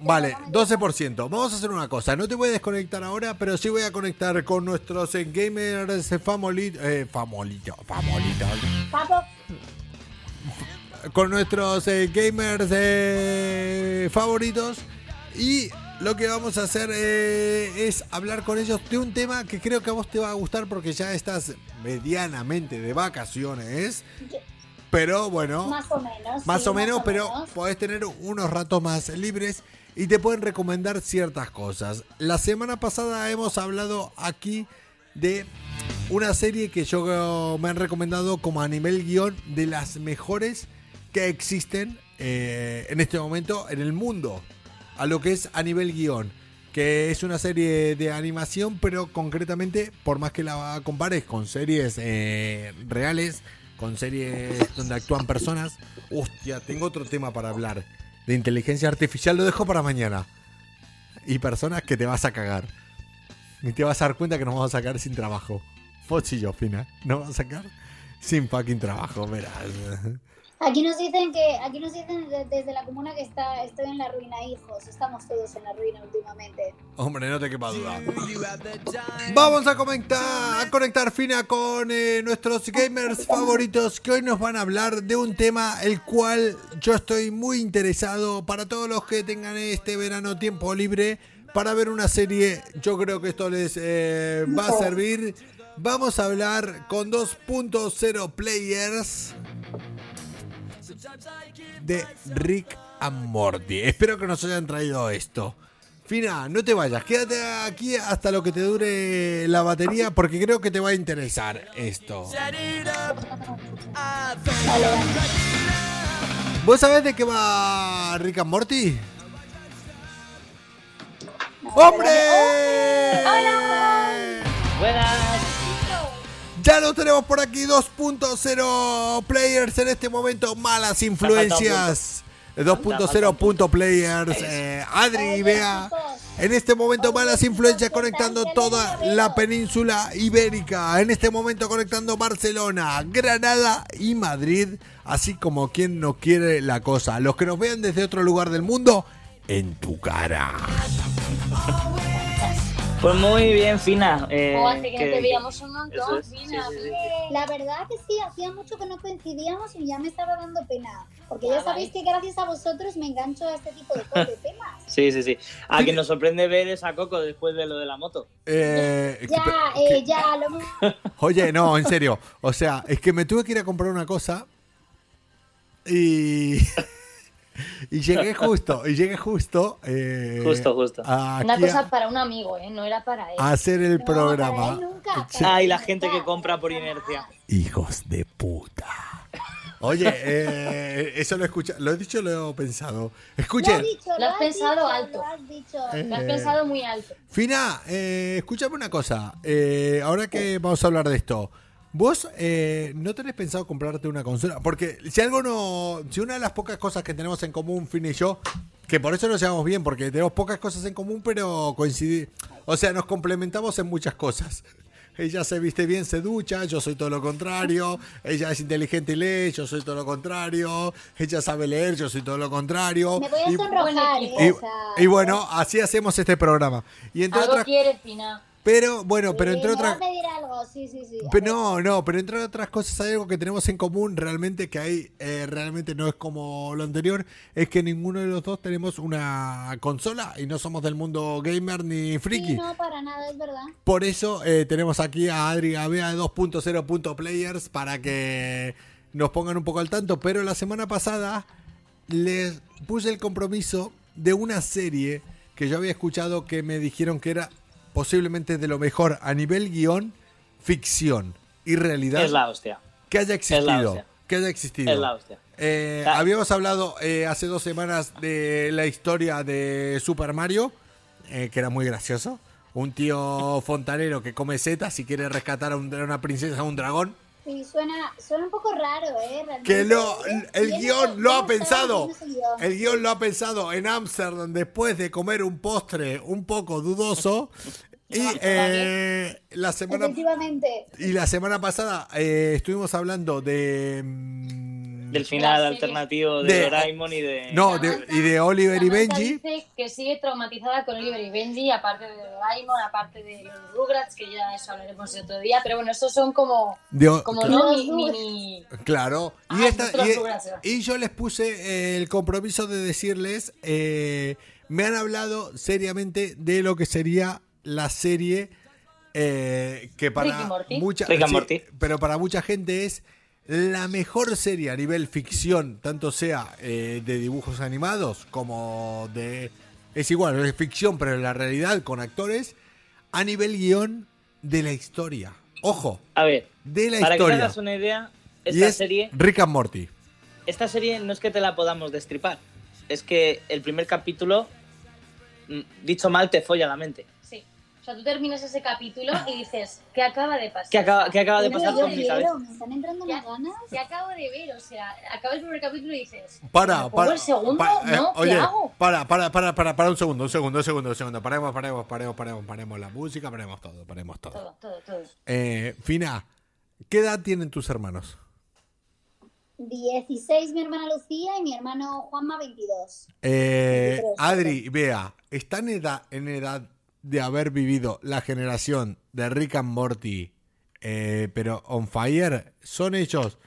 vale, no me 12%. Vamos a hacer una cosa. No te voy a desconectar ahora, pero sí voy a conectar con nuestros eh, gamers eh, famolitos. Eh, famolitos, famolitos. con nuestros eh, gamers eh, favoritos y lo que vamos a hacer eh, es hablar con ellos de un tema que creo que a vos te va a gustar porque ya estás medianamente de vacaciones, pero bueno, más o menos. más sí, o menos, pero menos. podés tener unos ratos más libres y te pueden recomendar ciertas cosas. La semana pasada hemos hablado aquí de una serie que yo me han recomendado como a nivel guion de las mejores que existen eh, en este momento en el mundo, a lo que es a nivel guion. Que es una serie de animación, pero concretamente, por más que la compares con series eh, reales, con series donde actúan personas. Hostia, tengo otro tema para hablar. De inteligencia artificial lo dejo para mañana. Y personas que te vas a cagar. Y te vas a dar cuenta que nos vamos a sacar sin trabajo. Foch y yo, Fina. Nos vamos a sacar sin fucking trabajo, verás. Aquí nos dicen que, aquí nos dicen de- desde la comuna que está, estoy en la ruina, hijos. Estamos todos en la ruina últimamente. Hombre, no te quepa duda. Vamos a conectar, a conectar Fina con eh, nuestros gamers favoritos que hoy nos van a hablar de un tema el cual yo estoy muy interesado para todos los que tengan este verano tiempo libre para ver una serie. Yo creo que esto les eh, va a servir. Vamos a hablar con 2.0 players de Rick and Morty. Espero que nos hayan traído esto. Fina, no te vayas, quédate aquí hasta lo que te dure la batería porque creo que te va a interesar esto. ¿Vos sabés de qué va Rick and Morty? ¡Hombre! Buenas. Ya lo tenemos por aquí, 2.0 players en este momento, malas influencias. 2.0 punto players, eh, Adri y Bea. En este momento malas influencias conectando toda la península ibérica. En este momento conectando Barcelona, Granada y Madrid. Así como quien no quiere la cosa. Los que nos vean desde otro lugar del mundo, en tu cara. Pues muy bien, Fina. Eh, O hace que no que- te veíamos un montón, eso es, Fina. sí, sí, sí. La verdad que sí, hacía mucho que no coincidíamos y ya me estaba dando pena. Porque ya sabéis que gracias a vosotros me engancho a este tipo de, de temas. Sí, sí, sí. A que nos sorprende ver esa Coco después de lo de la moto. Eh, Ya, que- eh, ya, lo hemos- Oye, no, en serio. O sea, es que me tuve que ir a comprar una cosa y. y llegué justo, y llegué justo. eh, Justo, justo. Una cosa a, para un amigo, ¿eh? No era para él. a hacer el No, programa. nunca, Ah, y la gente que compra por inercia. Hijos de puta. Oye, eh, eso lo he escuchado, lo he dicho, lo he pensado. Lo Escuchen, has dicho, Lo has pensado dicho, alto. Lo has dicho. Eh, Lo has pensado muy alto. Fina, eh, escúchame una cosa. Eh, ahora que vamos a hablar de esto, Vos eh, no tenés pensado comprarte una consola, porque si algo no, si una de las pocas cosas que tenemos en común, Finn y yo, que por eso nos llevamos bien, porque tenemos pocas cosas en común, pero coincidimos, o sea, nos complementamos en muchas cosas. Ella se viste bien, se ducha, yo soy todo lo contrario. Ella es inteligente y lee, yo soy todo lo contrario. Ella sabe leer, yo soy todo lo contrario. Me voy a Y- sonrojar, y- bueno, así hacemos este programa. Y entre Algo otras, quiere, Fina. Pero bueno, pero entre otras, sí, sí, sí. pero no, no, pero entre otras cosas hay algo que tenemos en común realmente que hay, eh, realmente no es como lo anterior, es que ninguno de los dos tenemos una consola y no somos del mundo gamer ni friki. No, para nada, es verdad. Por eso eh, tenemos aquí a Adri Gabea de 2.0.players para que nos pongan un poco al tanto. Pero la semana pasada les puse el compromiso de una serie que yo había escuchado que me dijeron que era posiblemente de lo mejor a nivel guion, ficción y realidad Es la hostia. que haya existido. hostia. Que haya existido. Es la hostia. Eh, Ah. habíamos hablado eh, hace dos semanas de la historia de Super Mario, eh, que era muy gracioso. Un tío fontanero que come setas y quiere rescatar a, un- a una princesa o un dragón. Sí, suena, suena un poco raro, ¿eh? Realmente, Que lo, el guion lo ha pensado. El guion lo ha pensado en Amsterdam después de comer un postre un poco dudoso. Y eh, la semana y la semana pasada eh, estuvimos hablando de mm, Del final alternativo de, De- Doraemon y de. no de- y de Oliver y Benji. dice que sigue traumatizada con Oliver y Benji, aparte de Doraemon, aparte de los Rugrats, que ya eso hablaremos otro día. Pero bueno, esos son como, de como claro. no mi- mini... Claro, y, Ah, esta, y, Rugrats, ¿eh? y yo les puse eh, el compromiso de decirles, eh, me han hablado seriamente de lo que sería la serie eh, que para y Morty. mucha sí, Morty. pero para mucha gente es la mejor serie a nivel ficción, tanto sea eh, de dibujos animados como de es igual, es ficción, pero en la realidad con actores a nivel guion de la historia. Ojo, A ver, de la para que te historia. hagas una idea, y esta es serie, Rick and Morty. esta serie no es que te la podamos destripar. Es que el primer capítulo, mm, dicho mal, te folla la mente. O sea, tú terminas ese capítulo y dices, ¿qué acaba de pasar? ¿Qué acaba, qué acaba de Pero pasar con me están entrando unas ganas. ¿Qué acabo de ver? O sea, acaba el primer capítulo y dices, Para, ¿me pongo para. el segundo? pa- eh, ¿No? ¿Qué oye, hago? para, para, para, para, para un segundo, un segundo, un segundo, un segundo. Paremos, paremos, paremos, paremos, paremos la música, paremos todo, paremos todo. Todo, todo, todo. Eh, Fina, ¿qué edad tienen tus hermanos? 16 mi hermana Lucía y mi hermano Juanma 22. Eh, 23, Adri, vea, ¿están en edad, en edad de haber vivido la generación de Rick and Morty, eh, pero on fire? ¿Son ellos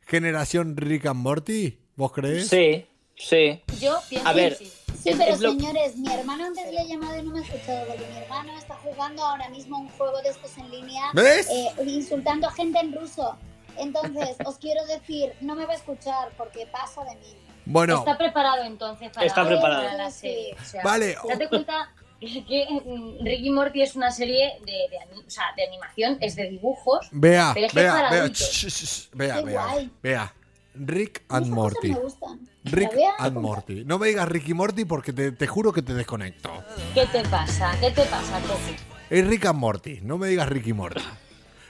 generación Rick and Morty? ¿Vos crees? Sí, sí. Yo pienso A ver, que sí. Sí, Es- pero es lo- señores, mi hermano antes le he llamado y no me ha escuchado porque mi hermano está jugando ahora mismo un juego de estos en línea, ¿Ves? eh, insultando a gente en ruso. Entonces, os quiero decir, no me va a escuchar porque pasa de mí. Bueno, Está preparado entonces para, Está preparado. para la serie. O sea, Vale. Date cuenta que mm, Rick y Morty es una serie de, de ani- o sea, de animación, es de dibujos. vea, Pero es que es vea, para vea, adultos. sh, sh, sh, vea, vea, vea. Rick and Morty. me gustan. Rick and. Morty. No me digas Ricky Morty porque te, te juro que te desconecto. ¿Qué te pasa? ¿Qué te pasa, Coqui? Es Rick and Morty. No me digas Ricky Morty.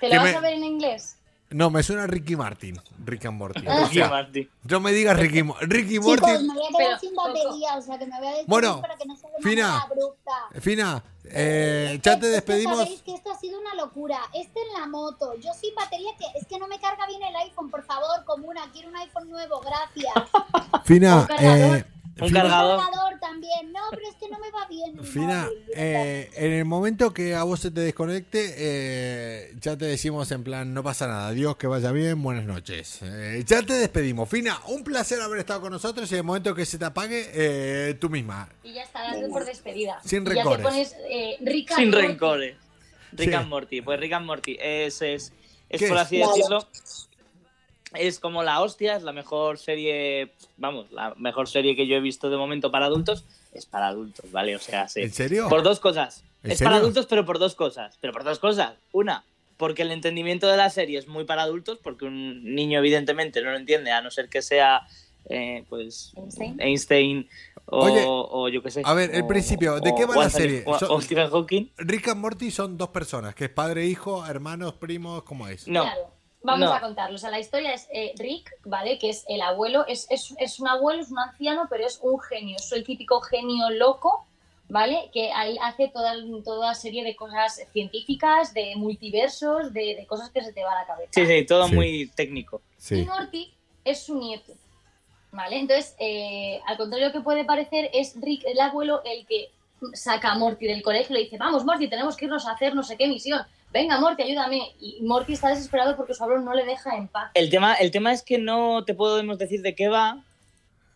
¿Te Que lo vas me- a ver en inglés? No, me suena Ricky Martin. Rick and Morty. O Ricky sea, Martin. no me digas Ricky, Ricky Morty. Chicos, me voy a quedar sin batería, o sea que me voy a despedir Bueno, para que no Fina. abrupta. Fina, eh, ya te es que despedimos. Sabéis que esto ha sido una locura. Este en la moto, yo sin batería, que es que no me carga bien el iPhone, por favor, comuna, quiero un iPhone nuevo, gracias. Fina, eh, Un Fina, cargador. cargador también, no, pero es que no me va bien. el Fina, móvil, eh, en el momento que a vos se te desconecte, eh, ya te decimos en plan, no pasa nada, Dios que vaya bien, buenas noches. Eh, ya te despedimos. Fina, un placer haber estado con nosotros y en el momento que se te apague, eh, tú misma. Y ya está, dando por despedida. Sin Y ya rencores. te pones eh, Sin rencores. Rick Sí. and Morty. Pues Rick and Morty es, es, es ¿Qué por es? así decirlo, es como la hostia, es la mejor serie, vamos, la mejor serie que yo he visto de momento para adultos. Es para adultos, ¿vale? O sea, sí. ¿En serio? Por dos cosas. ¿En Es serio? para adultos, pero por dos cosas. Pero por dos cosas. Una, porque el entendimiento de la serie es muy para adultos, porque un niño evidentemente no lo entiende, a no ser que sea, eh, pues, Einstein. Einstein o, Oye, o yo qué sé. a ver, el o- principio, ¿de o qué va la serie? O, Stephen Hawking. Rick and Morty son dos personas, que es padre, hijo, hermanos, primos, ¿cómo es? No, Claro. Vamos No. a contarlo. O sea, la historia es eh, Rick, ¿vale? Que es el abuelo, es, es, es un abuelo, es un anciano, pero es un genio. Es el típico genio loco, ¿vale? Que ahí hace toda, toda serie de cosas científicas, de multiversos, de, de cosas que se te van a la cabeza. Sí, sí, todo Sí. muy técnico. Y Sí. Morty es su nieto, ¿vale? Entonces, eh, al contrario de lo que puede parecer, es Rick, el abuelo, el que saca a Morty del colegio y le dice, vamos, Morty, tenemos que irnos a hacer no sé qué misión. Venga, Morty, ayúdame. Y Morty está desesperado porque su abuelo no le deja en paz. El tema, el tema es que no te podemos decir de qué va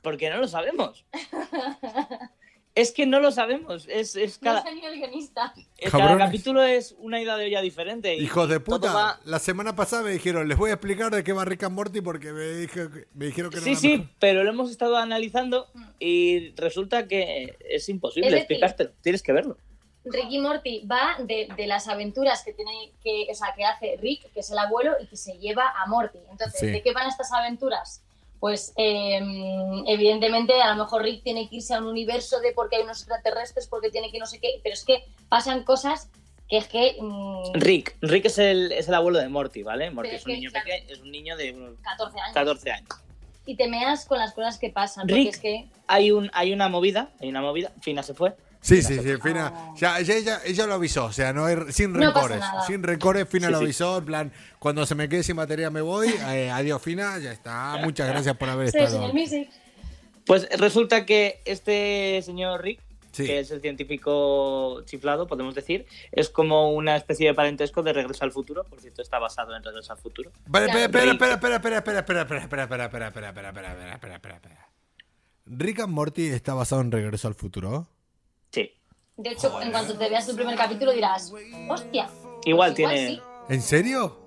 porque no lo sabemos. es que no lo sabemos. Es, es No cada, sé ni el guionista. cada capítulo es una ida de olla diferente. y Hijos de puta, va- la semana pasada me dijeron, les voy a explicar de qué va Rick and Morty porque me, dije- me dijeron que era Sí, sí, mejor. pero lo hemos estado analizando y resulta que es imposible Es decir- explicártelo. Tienes que verlo. Ricky Morty va de, de las aventuras que tiene que, o sea, que hace Rick, que es el abuelo, y que se lleva a Morty. Entonces, Sí. ¿de qué van estas aventuras? Pues eh, evidentemente a lo mejor Rick tiene que irse a un universo de porque hay unos extraterrestres, porque tiene que no sé qué, pero es que pasan cosas que es que mm, Rick. Rick es el, es el abuelo de Morty, ¿vale? Morty es es un que, niño claro. pequeño, es un niño de unos 14 años 14 años. y te meas con las cosas que pasan, porque Rick. es que Hay, un, hay una movida, hay una movida. Fina se fue. Sí, sí, sí, Fina. Oh. Ya, ya ella, ella lo avisó, o sea, no hay, sin No rencores. sin rencores, Fina Sí, lo sí. avisó, en plan, cuando se me quede sin batería me voy. eh, adiós, Fina, ya está. Muchas gracias por haber Sí, estado. señor Music. Pues resulta que este señor Rick, Sí. que es el científico chiflado, podemos decir, es como una especie de parentesco de Regreso al Futuro. Por cierto, está basado en Regreso al Futuro. Vale, espera, Claro. espera, espera, espera, espera, espera, espera, espera, espera, espera, espera, espera, espera, espera, espera, espera, espera. Rick and Morty está basado en Regreso al Futuro. De hecho, en cuanto te veas el primer capítulo dirás, hostia. Igual pues tiene- sí. ¿En serio?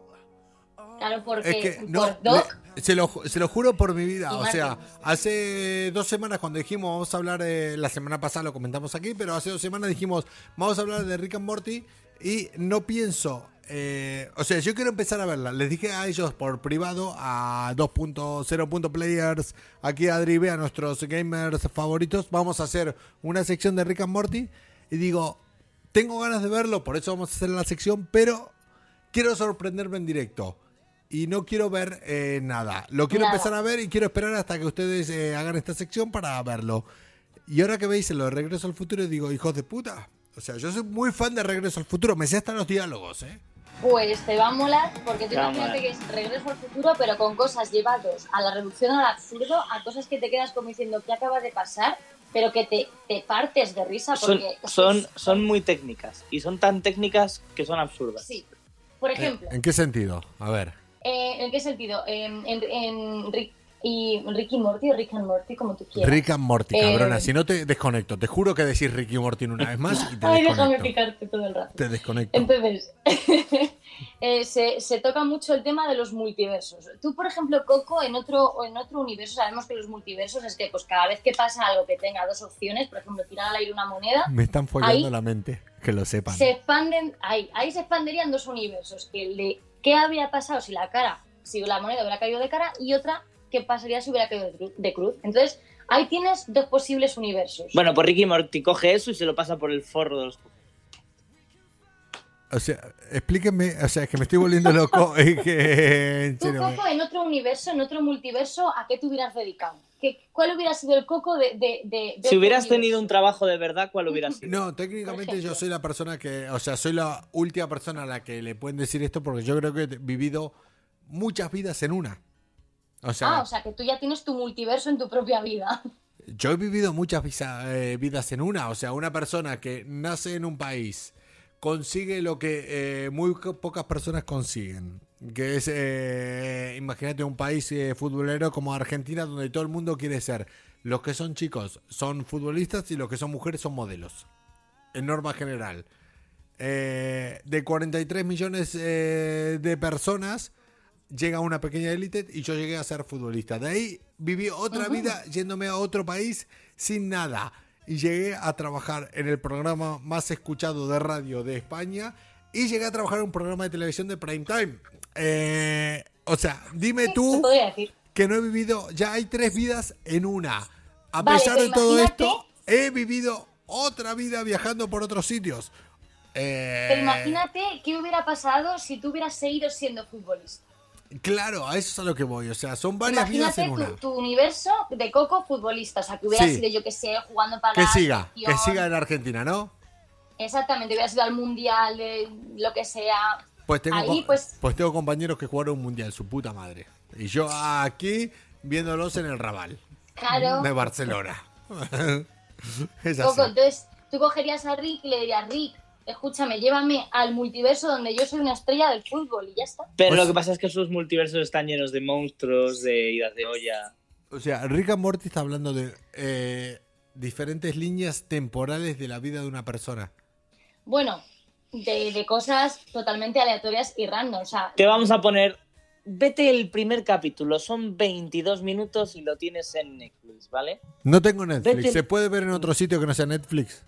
Claro, porque Es que por no, Doc, le- se, lo, se lo juro por mi vida. O sea, hace dos semanas cuando dijimos vamos a hablar, de, la semana pasada lo comentamos aquí, pero hace dos semanas dijimos vamos a hablar de Rick and Morty y no pienso, eh, o sea, yo quiero empezar a verla. Les dije a ellos por privado, a 2.0. Players, aquí a Adri, a nuestros gamers favoritos, vamos a hacer una sección de Rick and Morty y digo, tengo ganas de verlo, por eso vamos a hacer la sección, pero quiero sorprenderme en directo. Y no quiero ver eh, nada. Lo quiero Nada. empezar a ver y quiero esperar hasta que ustedes eh, hagan esta sección para verlo. Y ahora que veis lo de Regreso al Futuro, digo, hijos de puta. O sea, yo soy muy fan de Regreso al Futuro. Me sé hasta los diálogos, ¿eh? pues te va a molar, porque tú imagínate molar. que es regreso al futuro, pero con cosas llevados a la reducción al absurdo, a cosas que te quedas como diciendo qué acaba de pasar, pero que te, te partes de risa Son, porque... son, son muy técnicas. Y son tan técnicas que son absurdas. Sí. Por ejemplo, ¿En qué sentido? A ver. eh, ¿en qué sentido? En, en, en Rick, y Rick y Morty, Rick and Morty, como tú quieras. Rick and Morty, Eh, cabrona. Si no te desconecto. Te juro que decís Ricky Morty una vez más y te Ay, déjame picarte todo el rato. Te desconecto. Entonces, eh, se, se toca mucho el tema de los multiversos. Tú, por ejemplo, Coco, en otro, en otro universo, sabemos que los multiversos es que pues cada vez que pasa algo que tenga dos opciones, por ejemplo, tirar al aire una moneda, Me están follando Ahí- la mente. Que lo sepan. se expanden, ahí, ahí se expanderían dos universos. El de qué habría pasado si la cara, si la moneda hubiera caído de cara, y otra, qué pasaría si hubiera caído de cruz. Entonces, ahí tienes dos posibles universos. Bueno, pues Ricky Morty coge eso y se lo pasa por el forro de los. O sea, explíquenme. O sea, es que me estoy volviendo loco. Es que. Tú, Coco, en otro universo, en otro multiverso, ¿a qué te hubieras dedicado? ¿Qué, ¿Cuál hubiera sido el Coco de, de, de- de Si hubieras universo? tenido un trabajo de verdad, ¿cuál hubiera sido? No, técnicamente yo soy la persona que, o sea, soy la última persona a la que le pueden decir esto porque yo creo que he vivido muchas vidas en una. O sea, Ah, o sea, que tú ya tienes tu multiverso en tu propia vida. yo he vivido muchas visa- eh, vidas en una. O sea, una persona que nace en un país consigue lo que eh, muy pocas personas consiguen. Que es, eh, imagínate un país futbolero como Argentina donde todo el mundo quiere ser. Los que son chicos son futbolistas y los que son mujeres son modelos. En norma general. De 43 millones de personas llega una pequeña élite y yo llegué a ser futbolista. De ahí viví otra vida yéndome a otro país sin nada. Y llegué a trabajar en el programa más escuchado de radio de España y llegué a trabajar en un programa de televisión de prime time. Eh, o sea, dime tú que no he vivido, ya hay tres vidas en una. A Vale, pesar de todo esto, he vivido otra vida viajando por otros sitios. Eh, Pero imagínate qué hubiera pasado si tú hubieras seguido siendo futbolista. Claro, a eso es a lo que voy. O sea, son varias vidas Imagínate en una. tu, tu universo de Coco futbolista, o sea, que hubiera Sí. sido, yo que sé, jugando para Que la siga, que selección. siga en Argentina, ¿no? Exactamente, hubiera sido al mundial, eh, lo que sea. Pues tengo, Ahí, pues- pues tengo compañeros que jugaron un mundial, su puta madre. Y yo aquí viéndolos en el Raval Claro. de Barcelona. es Coco, así. entonces tú cogerías a Rick y le dirías, Rick, escúchame, llévame al multiverso donde yo soy una estrella del fútbol y ya está. Pero Pues- lo que pasa es que sus multiversos están llenos de monstruos, de idas de olla. O sea, Rick and Morty está hablando de eh, diferentes líneas temporales de la vida de una persona. Bueno, de, de cosas totalmente aleatorias y random, o sea, Te vamos a poner. Vete el primer capítulo, son 22 minutos y lo tienes en Netflix, ¿vale? No tengo Netflix. Vete- ¿Se puede ver en otro sitio que no sea Netflix?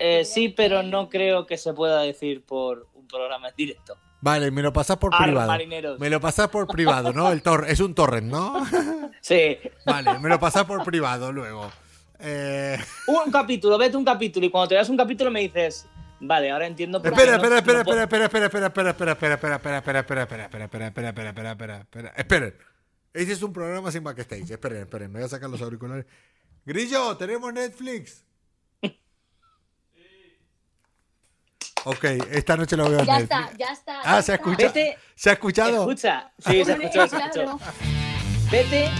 Eh, sí, pero no creo que se pueda decir por un programa en directo. Vale, me lo pasás por Ar, privado. marineros. Me lo pasás por privado, ¿no? El tor es un torrent, ¿no? Sí. Vale, me lo pasás por privado luego. Eh, Un capítulo, vete un capítulo y cuando te veas un capítulo me dices, vale, ahora entiendo por qué Espera, no- espera, espera, no puedo- espera, espera, espera, espera, espera, espera, espera, espera, espera, espera, espera, espera, espera, espera, espera, espera, espera, espera, esperen. Ese es un programa sin backstage. Esperen, esperen, me voy a sacar los auriculares. Grillo, ¿tenemos Netflix? Ok, esta noche lo veo ya está, ya está. Ah, ya ¿se ha está. escuchado? Vete. ¿Se ha escuchado? Escucha, sí, se escuchó, se claro. escuchó. Vete,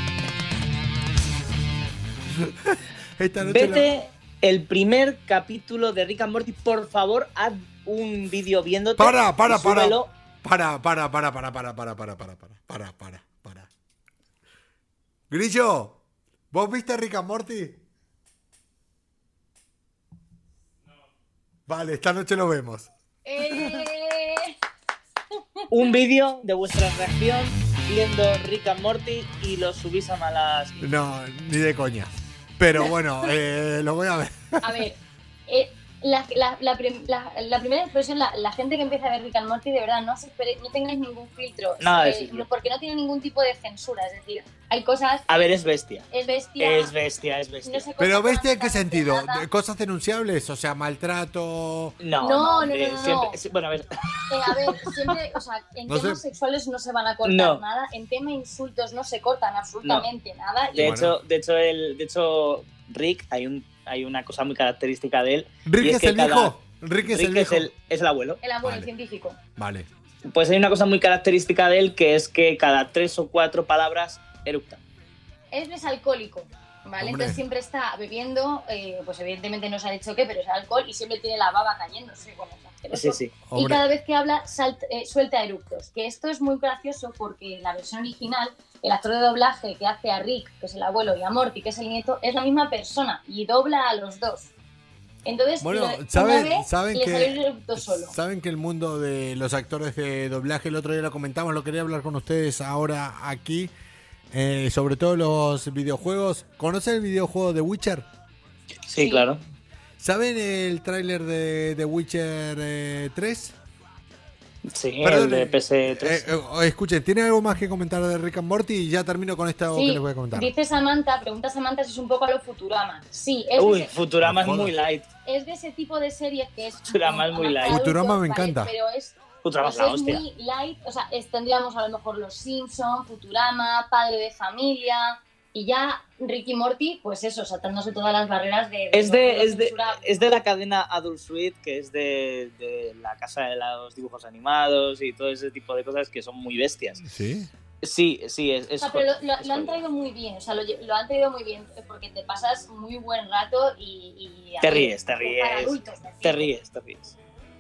Esta noche lo- vete el primer capítulo de Rick and Morty, por favor, haz un vídeo viéndote. Para, para. Para, para, para, para, para, para, para, para, para, para, para, para. Grillo, ¿vos viste Rick and Morty? Vale, esta noche lo vemos. Eh, Un vídeo de vuestra reacción viendo Rick and Morty y lo subís a malas. No, ni de coña. Pero bueno, eh, lo voy a ver. a ver, eh, la, la- la prim- la- la primera expresión, la, la gente que empieza a ver Rick and Morty, de verdad, no, os espere- no tengáis ningún filtro. Nada eh, porque no tiene ningún tipo de censura. Es decir, hay cosas, A ver, es bestia. es bestia. Es bestia, es bestia. no Pero bestia en qué sentido? nada. ¿De ¿Cosas denunciables? O sea, maltrato. No, No, no, eh, no, no, siempre- no. sí, bueno, a ver. Eh, a ver, siempre, o sea, en No sé. temas sexuales no se van a cortar No. nada, en tema insultos no se cortan absolutamente nada. y De Bueno. hecho, de hecho, el, de hecho, Rick, hay un, hay una cosa muy característica de él. ¿Rick es es que el cada- viejo? ¿Rick es Rick el es el, es el abuelo. el abuelo Vale. científico. Vale. Pues hay una cosa muy característica de él que es que cada tres o cuatro palabras eructa. Él es alcohólico, ¿vale? Hombre. Entonces siempre está bebiendo, eh, pues evidentemente no se ha dicho qué, pero es alcohol y siempre tiene la baba cayéndose. Es asqueroso. Sí, sí. Y Hombre. cada vez que habla salt- eh, suelta eructos. Que esto es muy gracioso porque en la versión original, el actor de doblaje que hace a Rick, que es el abuelo, y a Morty, que es el nieto, es la misma persona y dobla a los dos. Entonces, Bueno, ¿saben, vez saben el que eructo solo. saben que el mundo de los actores de doblaje, el otro día lo comentamos, lo quería hablar con ustedes ahora aquí, eh, sobre todo los videojuegos. ¿Conocen el videojuego de Witcher? Sí, Sí. claro. ¿Saben el tráiler de, de Witcher eh, 3? Sí, Perdón, el de eh, PS3. eh, eh, escuchen, ¿tiene algo más que comentar de Rick and Morty? Y ya termino con esto que les voy a comentar. dice Samantha, pregunta Samantha si es un poco a lo Futurama. Sí, es, Uy, ese, Futurama es muy light. es de ese tipo de serie que es... Futurama es muy light. Futurama me encanta. Pero es Futurama Pues es la hostia. muy light, o sea, tendríamos a lo mejor Los Simpson, Futurama, Padre de Familia y ya Ricky Morty, pues eso, saltándose todas las barreras de... Es de, es, de, es de la cadena Adult Suite, que es de, de la casa de los dibujos animados y todo ese tipo de cosas que son muy bestias. ¿Sí? Sí, sí, es. O es sea, pero lo, lo- es lo han traído muy bien, o sea, lo, lo han traído muy bien porque te pasas muy buen rato y... y Te ríes, te ríes. adultos, Te ríes, te ríes.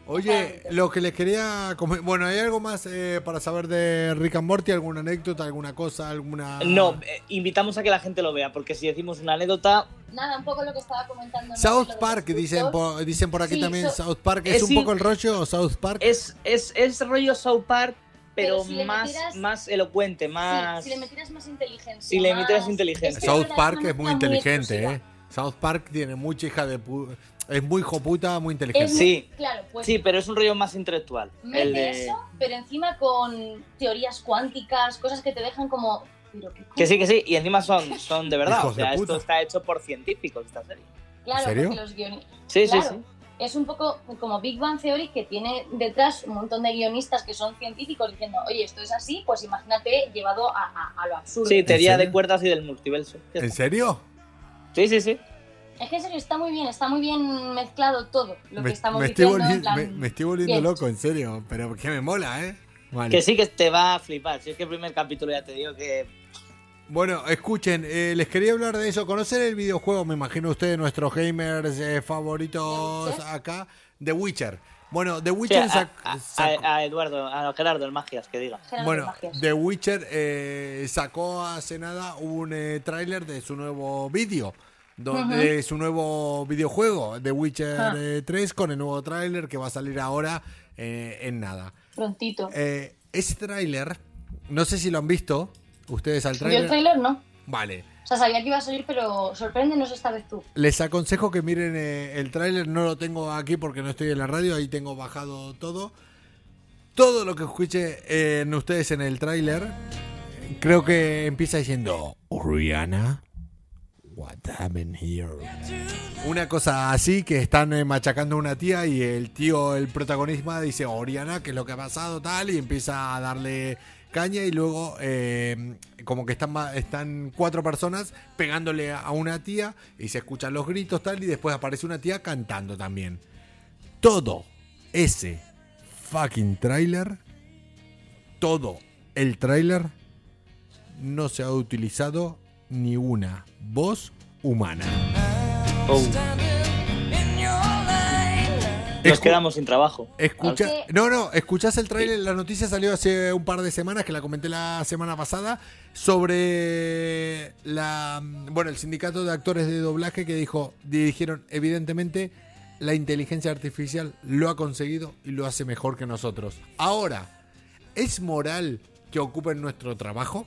Oye, lo que les quería... Bueno, ¿hay algo más eh, para saber de Rick and Morty? ¿Alguna anécdota, alguna cosa, alguna...? No, eh, invitamos a que la gente lo vea, porque si decimos una anécdota, Nada, un poco lo que estaba comentando. South Park, dicen por, dicen por aquí Sí, también. so- South Park es Es un sí. poco el rollo, South Park. es, es, es rollo South Park, pero, Pero si le más, metieras- más elocuente, más. si le metieras más inteligencia. Si le metieras inteligencia. es que South Park es muy inteligente. ¿eh? South Park tiene mucha hija de pu- Es muy joputa, muy inteligente. Es Sí. claro, pues Sí, pero es un rollo más intelectual. mete El de... eso, pero encima con teorías cuánticas, cosas que te dejan como. Pero qué Que sí, que sí, y encima son, son de verdad. Hijos o sea, de esto está hecho por científicos, esta serie. Claro, ¿En serio? porque los guionistas. Sí, sí, Claro. sí. es un poco como Big Bang Theory que tiene detrás un montón de guionistas que son científicos diciendo, oye, esto es así, pues imagínate llevado a, a- a lo absurdo. Sí, teoría de cuerdas y del multiverso. ¿En serio? Sí, sí, sí. Es que en serio está muy bien, está muy bien mezclado todo lo Me, que estamos me estoy diciendo. en plan, me- me estoy volviendo bien loco, en serio. Pero que me mola, ¿eh? Vale. Que sí que te va a flipar. Si es que el primer capítulo ya te digo que. Bueno, escuchen, eh, les quería hablar de eso. Conocer el videojuego, me imagino ustedes, nuestros gamers eh, favoritos acá, The Witcher. Bueno, The Sí, Witcher a, sac- a- sacó- a- a Eduardo, a Gerardo, el Magias, que diga. Gerardo Bueno, Magias. The Witcher eh, sacó hace nada un eh, tráiler de su nuevo vídeo, donde su nuevo videojuego, The Witcher Ah. eh, 3, con el nuevo tráiler que va a salir ahora eh, en nada. Prontito. Eh, ese tráiler, no sé si lo han visto, ustedes al Yo el tráiler. trailer no. Vale. O sea, sabía que iba a salir, pero sorpréndenos esta vez tú. Les aconsejo que miren el tráiler, no lo tengo aquí porque no estoy en la radio, ahí tengo bajado todo. Todo lo que escuche en ustedes en el tráiler, creo que empieza diciendo, Oriana, what happened here? Una cosa así, que están eh, machacando a una tía y el tío, el protagonista, dice, Oriana, ¿qué es lo que ha pasado? Tal, y empieza a darle caña y luego eh, como que están, están cuatro personas pegándole a una tía y se escuchan los gritos tal y después aparece una tía cantando también. Todo ese fucking trailer, todo el trailer no se ha utilizado ni una voz humana. Oh, nos Escu- quedamos sin trabajo. Escucha, Ok. no, no, escuchás el tráiler, la noticia salió hace un par de semanas, que la comenté la semana pasada, sobre la bueno, el sindicato de actores de doblaje que dijo, dijeron, evidentemente, la inteligencia artificial lo ha conseguido y lo hace mejor que nosotros. Ahora, ¿es moral que ocupen nuestro trabajo?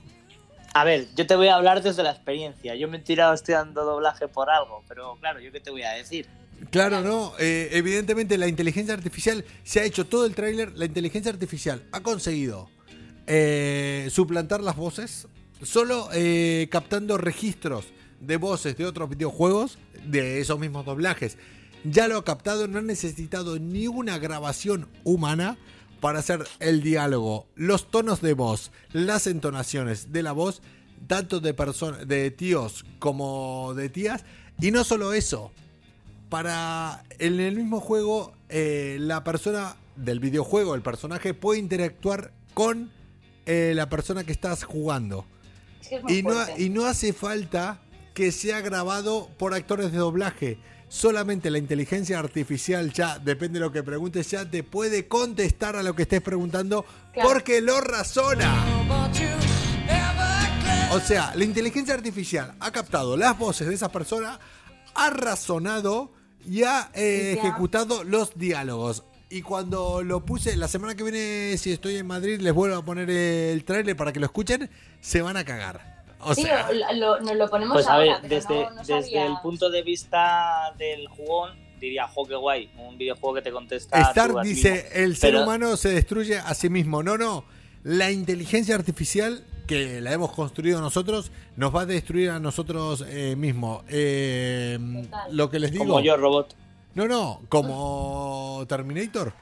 A ver, yo te voy a hablar desde la experiencia. Yo me he tirado estudiando doblaje por algo, pero claro, ¿yo qué te voy a decir? Claro, no. eh, evidentemente la inteligencia artificial se ha hecho todo el tráiler. La inteligencia artificial ha conseguido eh, suplantar las voces solo eh, captando registros de voces de otros videojuegos de esos mismos doblajes. Ya lo ha captado, no ha necesitado ni una grabación humana para hacer el diálogo, los tonos de voz, las entonaciones de la voz, tanto de personas, de tíos como de tías. Y no solo eso, para en el mismo juego eh, la persona del videojuego, el personaje puede interactuar con eh, la persona que estás jugando. Es Y no, y no hace falta que sea grabado por actores de doblaje. Solamente la inteligencia artificial ya, depende de lo que preguntes, ya te puede contestar a lo que estés preguntando Claro. porque lo razona. O sea, la inteligencia artificial ha captado las voces de esa persona, ha razonado y ha eh, ejecutado los diálogos. Y cuando lo puse, la semana que viene, si estoy en Madrid, les vuelvo a poner el tráiler para que lo escuchen, se van a cagar. O sí, sea, lo- lo- nos lo ponemos Pues a ver, desde, no- no desde sabía- el punto de vista del jugón, diría, jo, qué guay, un videojuego que te contesta. Star dice, mismo". el ser Pero- humano se destruye a sí mismo. No, no. La inteligencia artificial que la hemos construido nosotros nos va a destruir a nosotros eh, mismos. Eh, Total. lo que les digo. Como yo, robot. No, no, como Terminator.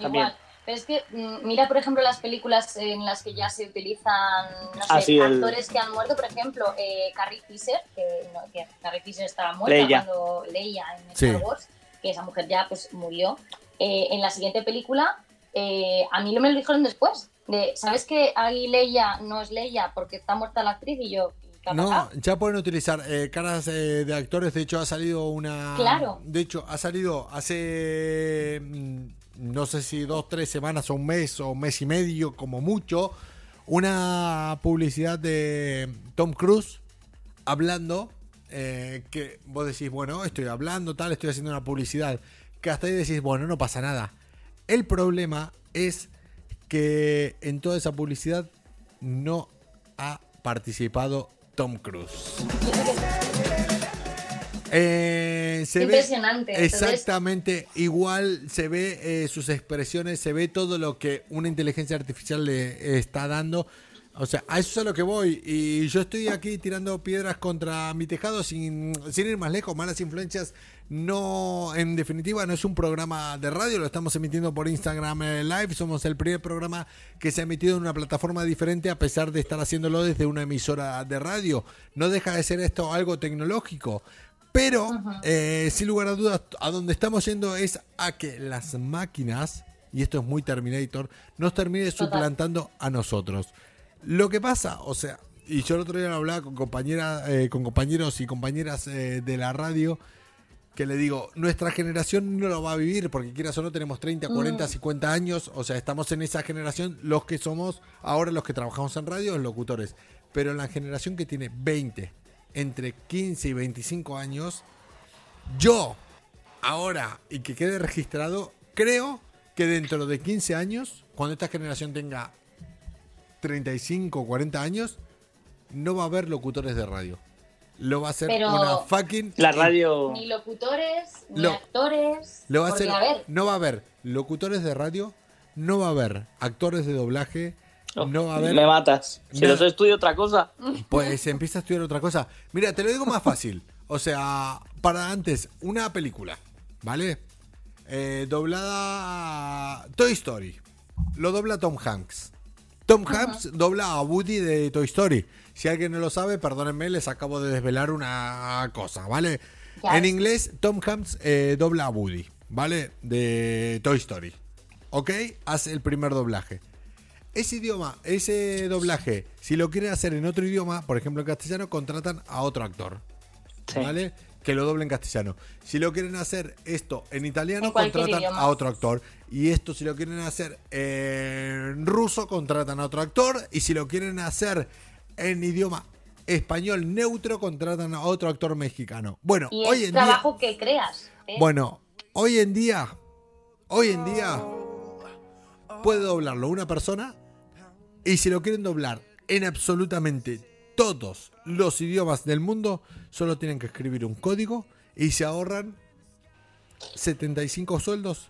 También. Igual. Pero es que, mm, mira, por ejemplo, las películas en las que ya se utilizan, no sé, Ah, el- actores que han muerto, por ejemplo, eh, Carrie Fisher, que, no, que Carrie Fisher estaba muerta Leia. cuando leía en Sí. Star Wars, que esa mujer ya pues murió. Eh, en la siguiente película, eh, a mí lo me lo dijeron después. De, ¿Sabes que ahí Leia no es Leia porque está muerta la actriz? Y yo, ¿qué ha No, ya pueden utilizar eh, caras eh, de actores. De hecho, ha salido una. Claro. De hecho, ha salido hace. No sé si dos, tres semanas o un mes o un mes y medio, como mucho. Una publicidad de Tom Cruise hablando. eh, que vos decís, bueno, estoy hablando, tal, estoy haciendo una publicidad. Que hasta ahí decís, bueno, no pasa nada. El problema es que en toda esa publicidad no ha participado Tom Cruise. Eh, se ve Impresionante. Entonces, exactamente igual, se ve eh, sus expresiones, se ve todo lo que una inteligencia artificial le está dando. O sea, a eso es a lo que voy. Y yo estoy aquí tirando piedras contra mi tejado sin, sin ir más lejos. Malas influencias no, en definitiva, no es un programa de radio. Lo estamos emitiendo por Instagram eh, Live. Somos el primer programa que se ha emitido en una plataforma diferente a pesar de estar haciéndolo desde una emisora de radio. No deja de ser esto algo tecnológico. Pero, eh, sin lugar a dudas, a donde estamos yendo es a que las máquinas, y esto es muy Terminator, nos termine suplantando a nosotros. Lo que pasa, o sea, y yo el otro día lo hablaba con compañeras, eh, con compañeros y compañeras eh, de la radio, que le digo, nuestra generación no lo va a vivir, porque quieras o no, tenemos 30, 40, 50 años, o sea, estamos en esa generación, los que somos ahora los que trabajamos en radio, los locutores. Pero la generación que tiene 20, entre 15 y 25 años, yo, ahora, y que quede registrado, creo que dentro de 15 años, cuando esta generación tenga 35 o 40 años, no va a haber locutores de radio. Lo va a hacer Pero- una fucking... La radio. Ni locutores, ni Lo- actores. Lo va a hacer, a ver, no va a haber locutores de radio, no va a haber actores de doblaje, no a haber... Me matas. Si No. los estudio otra cosa. Pues empieza a estudiar otra cosa. Mira, te lo digo más fácil. O sea, para antes, una película, ¿vale? Eh, doblada Toy Story. Lo dobla Tom Hanks. Tom Hanks dobla a Woody de Toy Story. Si alguien no lo sabe, perdónenme, les acabo de desvelar una cosa, ¿vale? En inglés, Tom Hanks eh, dobla a Woody, ¿vale? De Toy Story. ¿Ok? Hace el primer doblaje. Ese idioma, ese doblaje, si lo quieren hacer en otro idioma, por ejemplo en castellano, contratan a otro actor. Sí. ¿Vale? Que lo doble en castellano. Si lo quieren hacer esto en italiano, En contratan idioma. a otro actor. Y esto, si lo quieren hacer en ruso, contratan a otro actor. Y si lo quieren hacer en idioma español neutro, contratan a otro actor mexicano. Bueno, y hoy en día. trabajo que creas. ¿eh? Bueno, hoy en día, hoy en día puede doblarlo una persona y si lo quieren doblar en absolutamente todos los idiomas del mundo, solo tienen que escribir un código y se ahorran 75 sueldos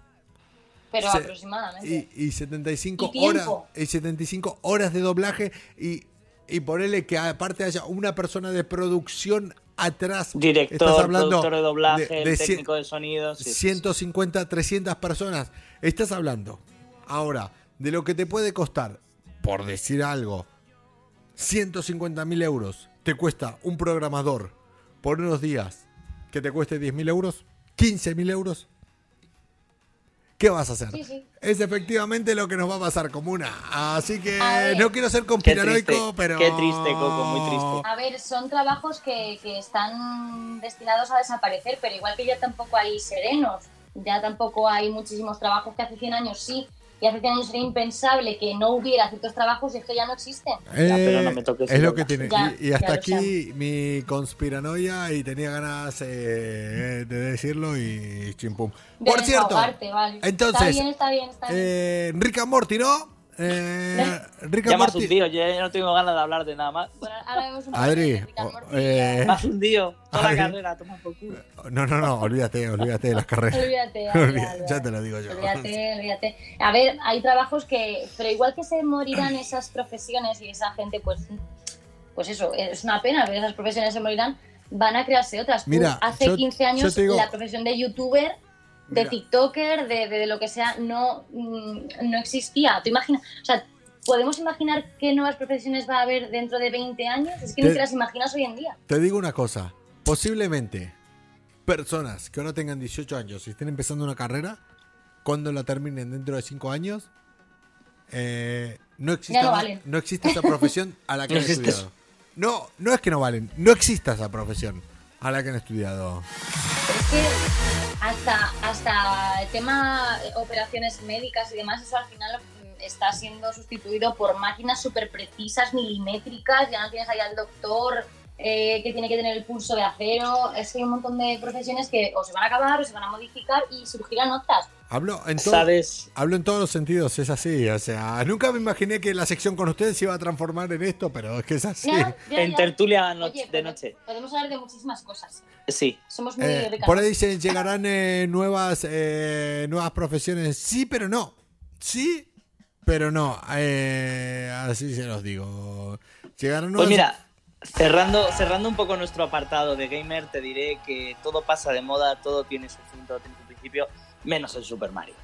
pero se- aproximadamente. y, y 75 Y horas y 75 horas de doblaje y, y ponerle que aparte haya una persona de producción atrás. Director, Estás hablando productor de doblaje, de- de cien- técnico de sonido. sí, sí, sí. 150, 300 personas. Estás hablando ahora de lo que te puede costar, por decir algo, 150 mil euros. Te cuesta un programador por unos días que te cueste 10 mil euros, 15 mil euros. ¿Qué vas a hacer? Sí, sí. Es efectivamente lo que nos va a pasar como una. Así que no quiero ser Qué conspiranoico, triste, pero. qué triste, Coco, muy triste. A ver, son trabajos que, que están destinados a desaparecer, pero igual que ya tampoco hay serenos, ya tampoco hay muchísimos trabajos que hace 100 años sí, y hace 100 años era impensable que no hubiera ciertos trabajos y es que ya no existen. Ya, pero no Eh, me toques es lo que tiene. Ya, y, y hasta aquí mi conspiranoia y tenía ganas eh, de decirlo y chimpum. Por cierto, vale. entonces, Está bien, está bien, está bien. eh, Rick and Morty, ¿no? Eh, Rick Ya me has hundido, yo ya no tengo ganas de hablar de nada más. Bueno, ahora vemos un Adri, eh, Me has hundido toda Adri. la carrera, toma por culo. No, no, no, olvídate, olvídate de las carreras. Olvídate, ya, Olvídate, ya, te lo digo yo. Olvídate, olvídate. A ver, hay trabajos que, pero igual que se morirán esas profesiones y esa gente, pues, pues eso, es una pena, pero esas profesiones se morirán, van a crearse otras. Tú, Mira, hace yo- 15 yo años digo- la profesión de youtuber, de Mira. tiktoker, de, de lo que sea, no, mm, no existía. ¿Tú imaginas? O sea, ¿podemos imaginar qué nuevas profesiones va a haber dentro de 20 años? Es que Te- ni te las imaginas hoy en día. Te digo una cosa. Posiblemente personas que ahora tengan 18 años y estén empezando una carrera, cuando la terminen dentro de 5 años, eh, no, exista no valen. no existe esa profesión a la que No han existe estudiado. No, no es que no valen, no exista esa profesión a la que han estudiado. Que hasta, hasta el tema operaciones médicas y demás, eso al final mm, está siendo sustituido por máquinas súper precisas, milimétricas, ya no tienes ahí al doctor eh, que tiene que tener el pulso de acero, es que hay un montón de profesiones que o se van a acabar o se van a modificar y surgirán otras. Hablo en, todo- ¿Sabes? hablo en todos los sentidos, es así. O sea, nunca me imaginé que la sección con ustedes se iba a transformar en esto, pero es que es así. Ya, ya, En tertulia no- Oye, de noche. Podemos hablar de muchísimas cosas. Sí. Somos muy Eh, ricas. por ahí dicen, llegarán eh, nuevas, eh, nuevas profesiones. Sí, pero no. Sí, pero no, eh, así se los digo. Llegaron Pues nuevas- mira, cerrando, cerrando un poco nuestro apartado de gamer, te diré que todo pasa de moda, todo tiene su fin, todo tiene su principio, menos el Super Mario.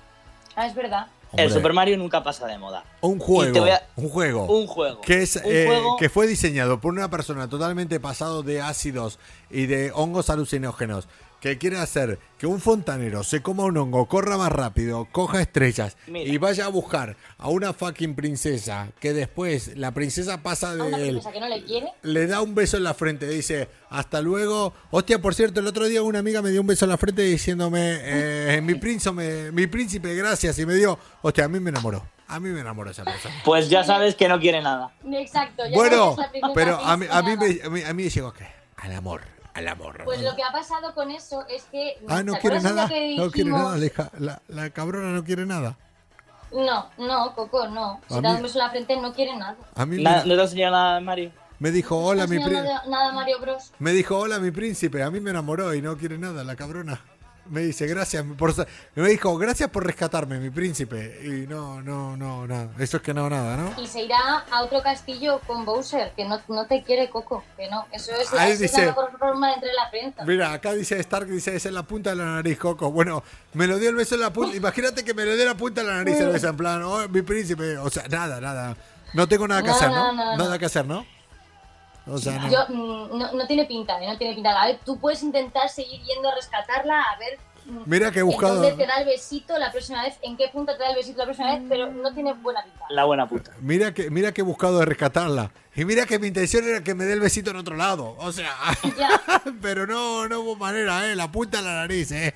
Ah, es verdad. Hombre, El Super Mario nunca pasa de moda. un juego, a- un juego. Un juego. que es un eh, juego que fue diseñado por una persona totalmente pasado de ácidos y de hongos alucinógenos que quiere hacer que un fontanero se coma un hongo, corra más rápido, coja estrellas Mira. y vaya a buscar a una fucking princesa que después la princesa pasa A una de él, princesa que no le quiere. le da un beso en la frente, dice hasta luego. Hostia, por cierto, el otro día una amiga me dio un beso en la frente diciéndome eh, mi príncipe, mi príncipe, gracias y me dio, hostia, a mí me enamoró, a mí me enamoró esa persona. Pues ya sabes que no quiere nada. Exacto. ya Bueno, pero a mí, a mí, me, a mí, a mí me llegó que al amor, al amor. Pues lo que ha pasado con eso es que. ah, no ¿te quiere nada, no quiere nada, la, hija- la, la cabrona no quiere nada. No, no, Coco, no. Si te da un beso en la frente, no quiere nada. A mí me, ¿No te ha enseñado nada, Mario? me dijo hola no mi príncipe. nada, nada Mario Bros. Me dijo, hola mi príncipe, a mí me enamoró y no quiere nada, la cabrona. Me dice, gracias por... sa-". Me dijo, gracias por rescatarme, mi príncipe. Y no, no, no, nada. Eso es que no, nada, ¿no? Y se irá a otro castillo con Bowser, que no, no te quiere Coco, que no. Eso es, Ahí la mejor forma de entrar en la prensa. Mira, acá dice Stark, dice, es en la punta de la nariz, Coco. Bueno, me lo dio el beso en la punta. Imagínate que me lo dio en la punta de la nariz el beso, en plan, oh, mi príncipe. O sea, nada, nada. No tengo nada que No, hacer, no. Nada que hacer, ¿no? O sea, no. Yo, mm, no, no tiene pinta, ¿eh? no tiene pinta. A ver, tú puedes intentar seguir yendo a rescatarla, a ver mm, Mira que he en buscado... dónde te da el besito la próxima vez, en qué punto te da el besito la próxima vez, pero no tiene buena pinta. La buena puta. Mira que, mira que he buscado de rescatarla. Y mira que mi intención era que me dé el besito en otro lado. O sea, Ya, pero no, no hubo manera, ¿eh? La punta de la nariz, ¿eh?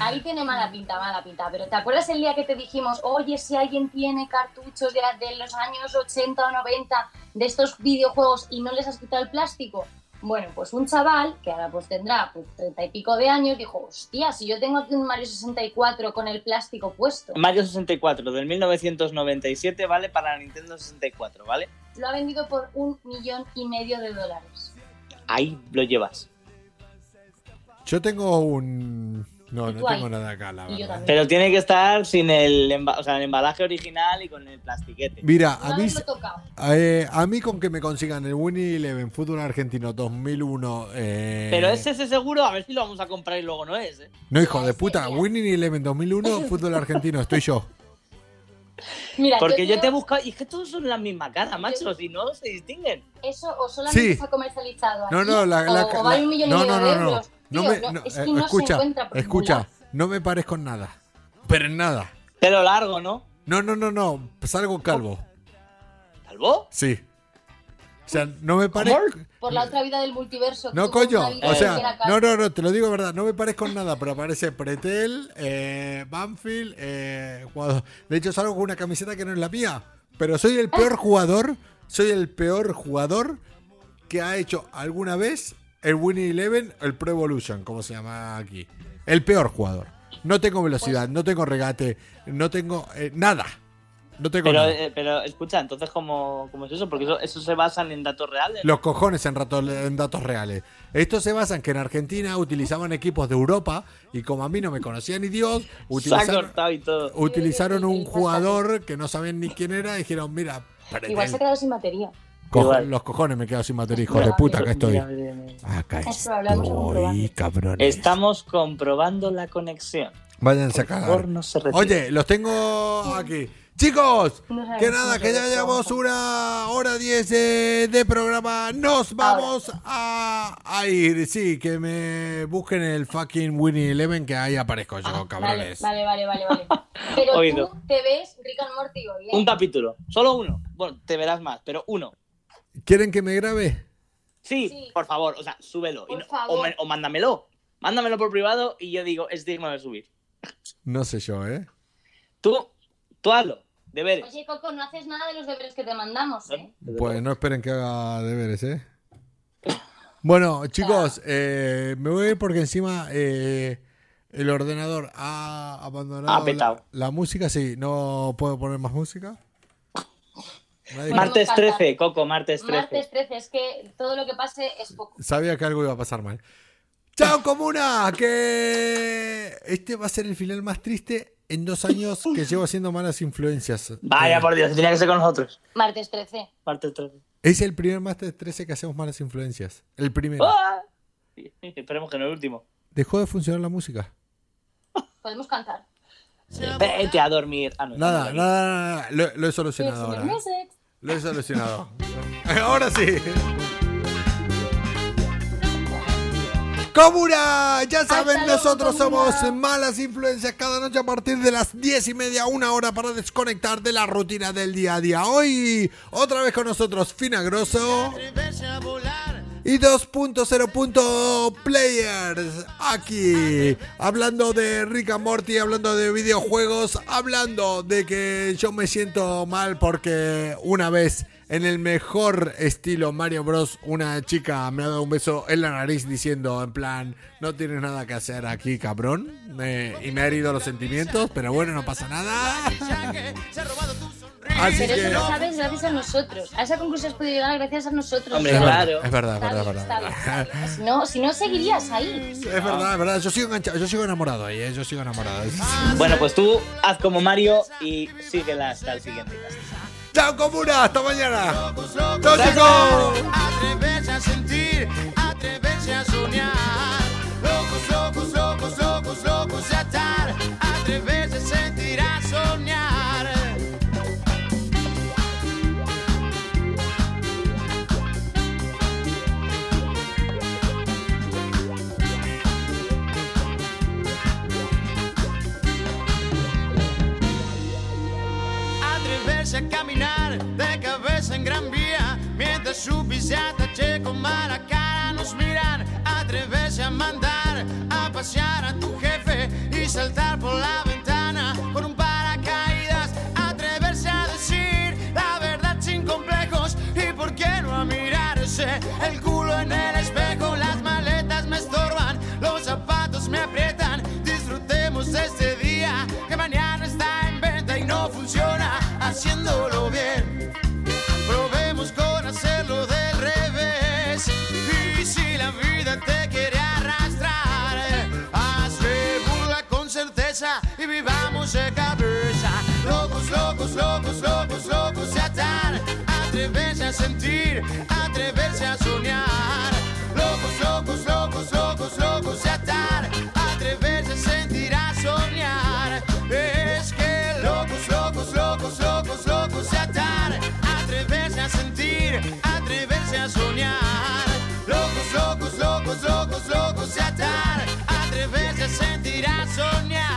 Ahí tiene mala pinta, mala pinta. Pero ¿te acuerdas el día que te dijimos, oye, si alguien tiene cartuchos de, de los años 80 o 90 de estos videojuegos y no les has quitado el plástico? Bueno, pues un chaval, que ahora pues tendrá pues, 30 y pico de años, dijo, hostia, si yo tengo aquí un Mario 64 con el plástico puesto, Mario 64 del 1997 vale para la Nintendo 64, ¿vale? lo ha vendido por un millón y medio de dólares. Ahí lo llevas. Yo tengo un... No, no ahí. tengo nada acá, la verdad. Pero tiene que estar sin el, o sea, el embalaje original y con el plastiquete. Mira, a mí, eh, a mí con que me consigan el Winnie Eleven Fútbol Argentino 2001... Eh... Pero es ese seguro, a ver si lo vamos a comprar y luego no es, ¿eh? No, hijo de puta. Winnie Eleven 2001 Fútbol Argentino, estoy yo. Mira, Porque yo te he buscado y es que todos son la misma cara, macho, si no se distinguen. Eso o solamente Sí. está comercializado No, aquí, no, la, la- o, o vale la- un millón no, y medio no, de no, no, euros. No me, no, no, es eh, que no se escucha, encuentra por ningún escucha, no me parezco en nada, pero en nada. Pelo largo, ¿no? No, no, no, no, salgo calvo, ¿Calvo? sí. O sea, no me parezco. Por la otra vida del multiverso. No, coño, o sea, no, no, no, te lo digo de verdad, no me parezco en nada, pero aparece Pretel, eh, Banfield, eh, jugador. De hecho, salgo con una camiseta que no es la mía, pero soy el peor jugador, soy el peor jugador que ha hecho alguna vez el Winnie Eleven, el Pro Evolution, como se llama aquí. El peor jugador. No tengo velocidad, no tengo regate, no tengo eh, nada. No tengo Pero, nada. eh, pero escucha, entonces, ¿cómo, cómo es eso? Porque eso, eso se basan en datos reales. Los cojones en, rato- en datos reales. Esto se basa en que en Argentina utilizaban equipos de Europa y como a mí no me conocía ni Dios, se ha utilizaron, y todo. utilizaron un Sí, jugador que no sabían ni quién era y dijeron, mira, Pretel. Igual se ha quedado sin batería. Cojo- los cojones me quedo sin batería, hijos de puta, acá estoy. Mira, mira, mira. Acá estoy, cabrones. Estamos comprobando la conexión. Váyanse a Por cagar. favor, no se retiren. Oye, los tengo aquí. Chicos, que nada, que ya llevamos vamos. una hora diez de, de programa. Nos vamos a, a ir. Sí, que me busquen el fucking Winnie Eleven, que ahí aparezco yo, Ah, cabrones. vale, vale, vale, vale. Pero Oído. tú te ves Rick and Morty hoy, ¿eh? Un capítulo, solo uno. Bueno, te verás más, pero uno. ¿Quieren que me grabe? Sí, Sí. por favor, o sea, súbelo. Y Por no- favor. O, me- o mándamelo. Mándamelo por privado y yo digo, es digno de subir. No sé yo, ¿eh? Tú, tú hazlo, deberes. Oye, Coco, no haces nada de los deberes que te mandamos, ¿eh? Pues no esperen que haga deberes, ¿eh? Bueno, chicos, eh, me voy a ir porque encima eh, el ordenador ha abandonado Ha petado. la, la música. Sí, no puedo poner más música. Martes cantar. 13, Coco, martes 13. Martes 13, es que todo lo que pase es poco. Sabía que algo iba a pasar mal. ¡Chao, comuna! Que este va a ser el final más triste en dos años que llevo haciendo malas influencias. Vaya Eh, por Dios, tenía que ser con nosotros. Martes 13. Parte 3. Es el primer Master 13 que hacemos malas influencias. El primero. ¡Ah! Esperemos que no el último. Dejó de funcionar la música. Podemos cantar. Vete a dormir. Ah, no, Nada, nada, nada, nada. Lo, lo he solucionado ahora. ¿eh? Lo he solucionado. Ahora sí. Comuna, ya saben, luego, nosotros Comuna. somos malas influencias cada noche a partir de las 10 y media, una hora para desconectar de la rutina del día a día. Hoy, otra vez con nosotros, Finagroso y 2.0 Players. Aquí, hablando de Rick and Morty, hablando de videojuegos, hablando de que yo me siento mal porque una vez. En el mejor estilo Mario Bros, una chica me ha dado un beso en la nariz diciendo en plan, no tienes nada que hacer aquí, cabrón. Me- y me ha herido los sentimientos, pero bueno, no pasa nada. Así Pero que... eso lo sabes gracias a nosotros. A esa conclusión has podido llegar gracias a nosotros. Hombre, verdad, claro. es verdad, es verdad, verdad. bien. Si no, si no seguirías ahí. Es verdad, es verdad. Yo sigo enganchado, yo sigo enamorado ahí, ¿eh? yo sigo enamorado. Bueno, pues tú haz como Mario y síguela hasta el siguiente cast. ¡Chao, comuna! ¡Hasta mañana! ¡Chao, chicos! Atreverse a sentir, atreverse a soñar. Locos, locos, locos, locos, locos che con mala cara nos miran Atreverse a mandar a pasear a tu jefe Y saltar por la ventana por un paracaídas Atreverse a decir la verdad sin complejos Y por qué no a mirarse el culo en el espejo Las maletas me estorban, los zapatos me aprietan Disfrutemos de este día que mañana está en venta y no funciona haciéndolo bien. Locos, locos, locos, locos, de atar. Atreverse a sentir, atreverse a soñar. Locos, locos, locos, locos, locos de atar. Atreverse a sentir, a soñar. Es que locos, locos, locos, locos, locos de atar. Atreverse a sentir, atreverse a soñar. Locos, locos, locos, locos, locos de atar. Atreverse a sentir, a soñar.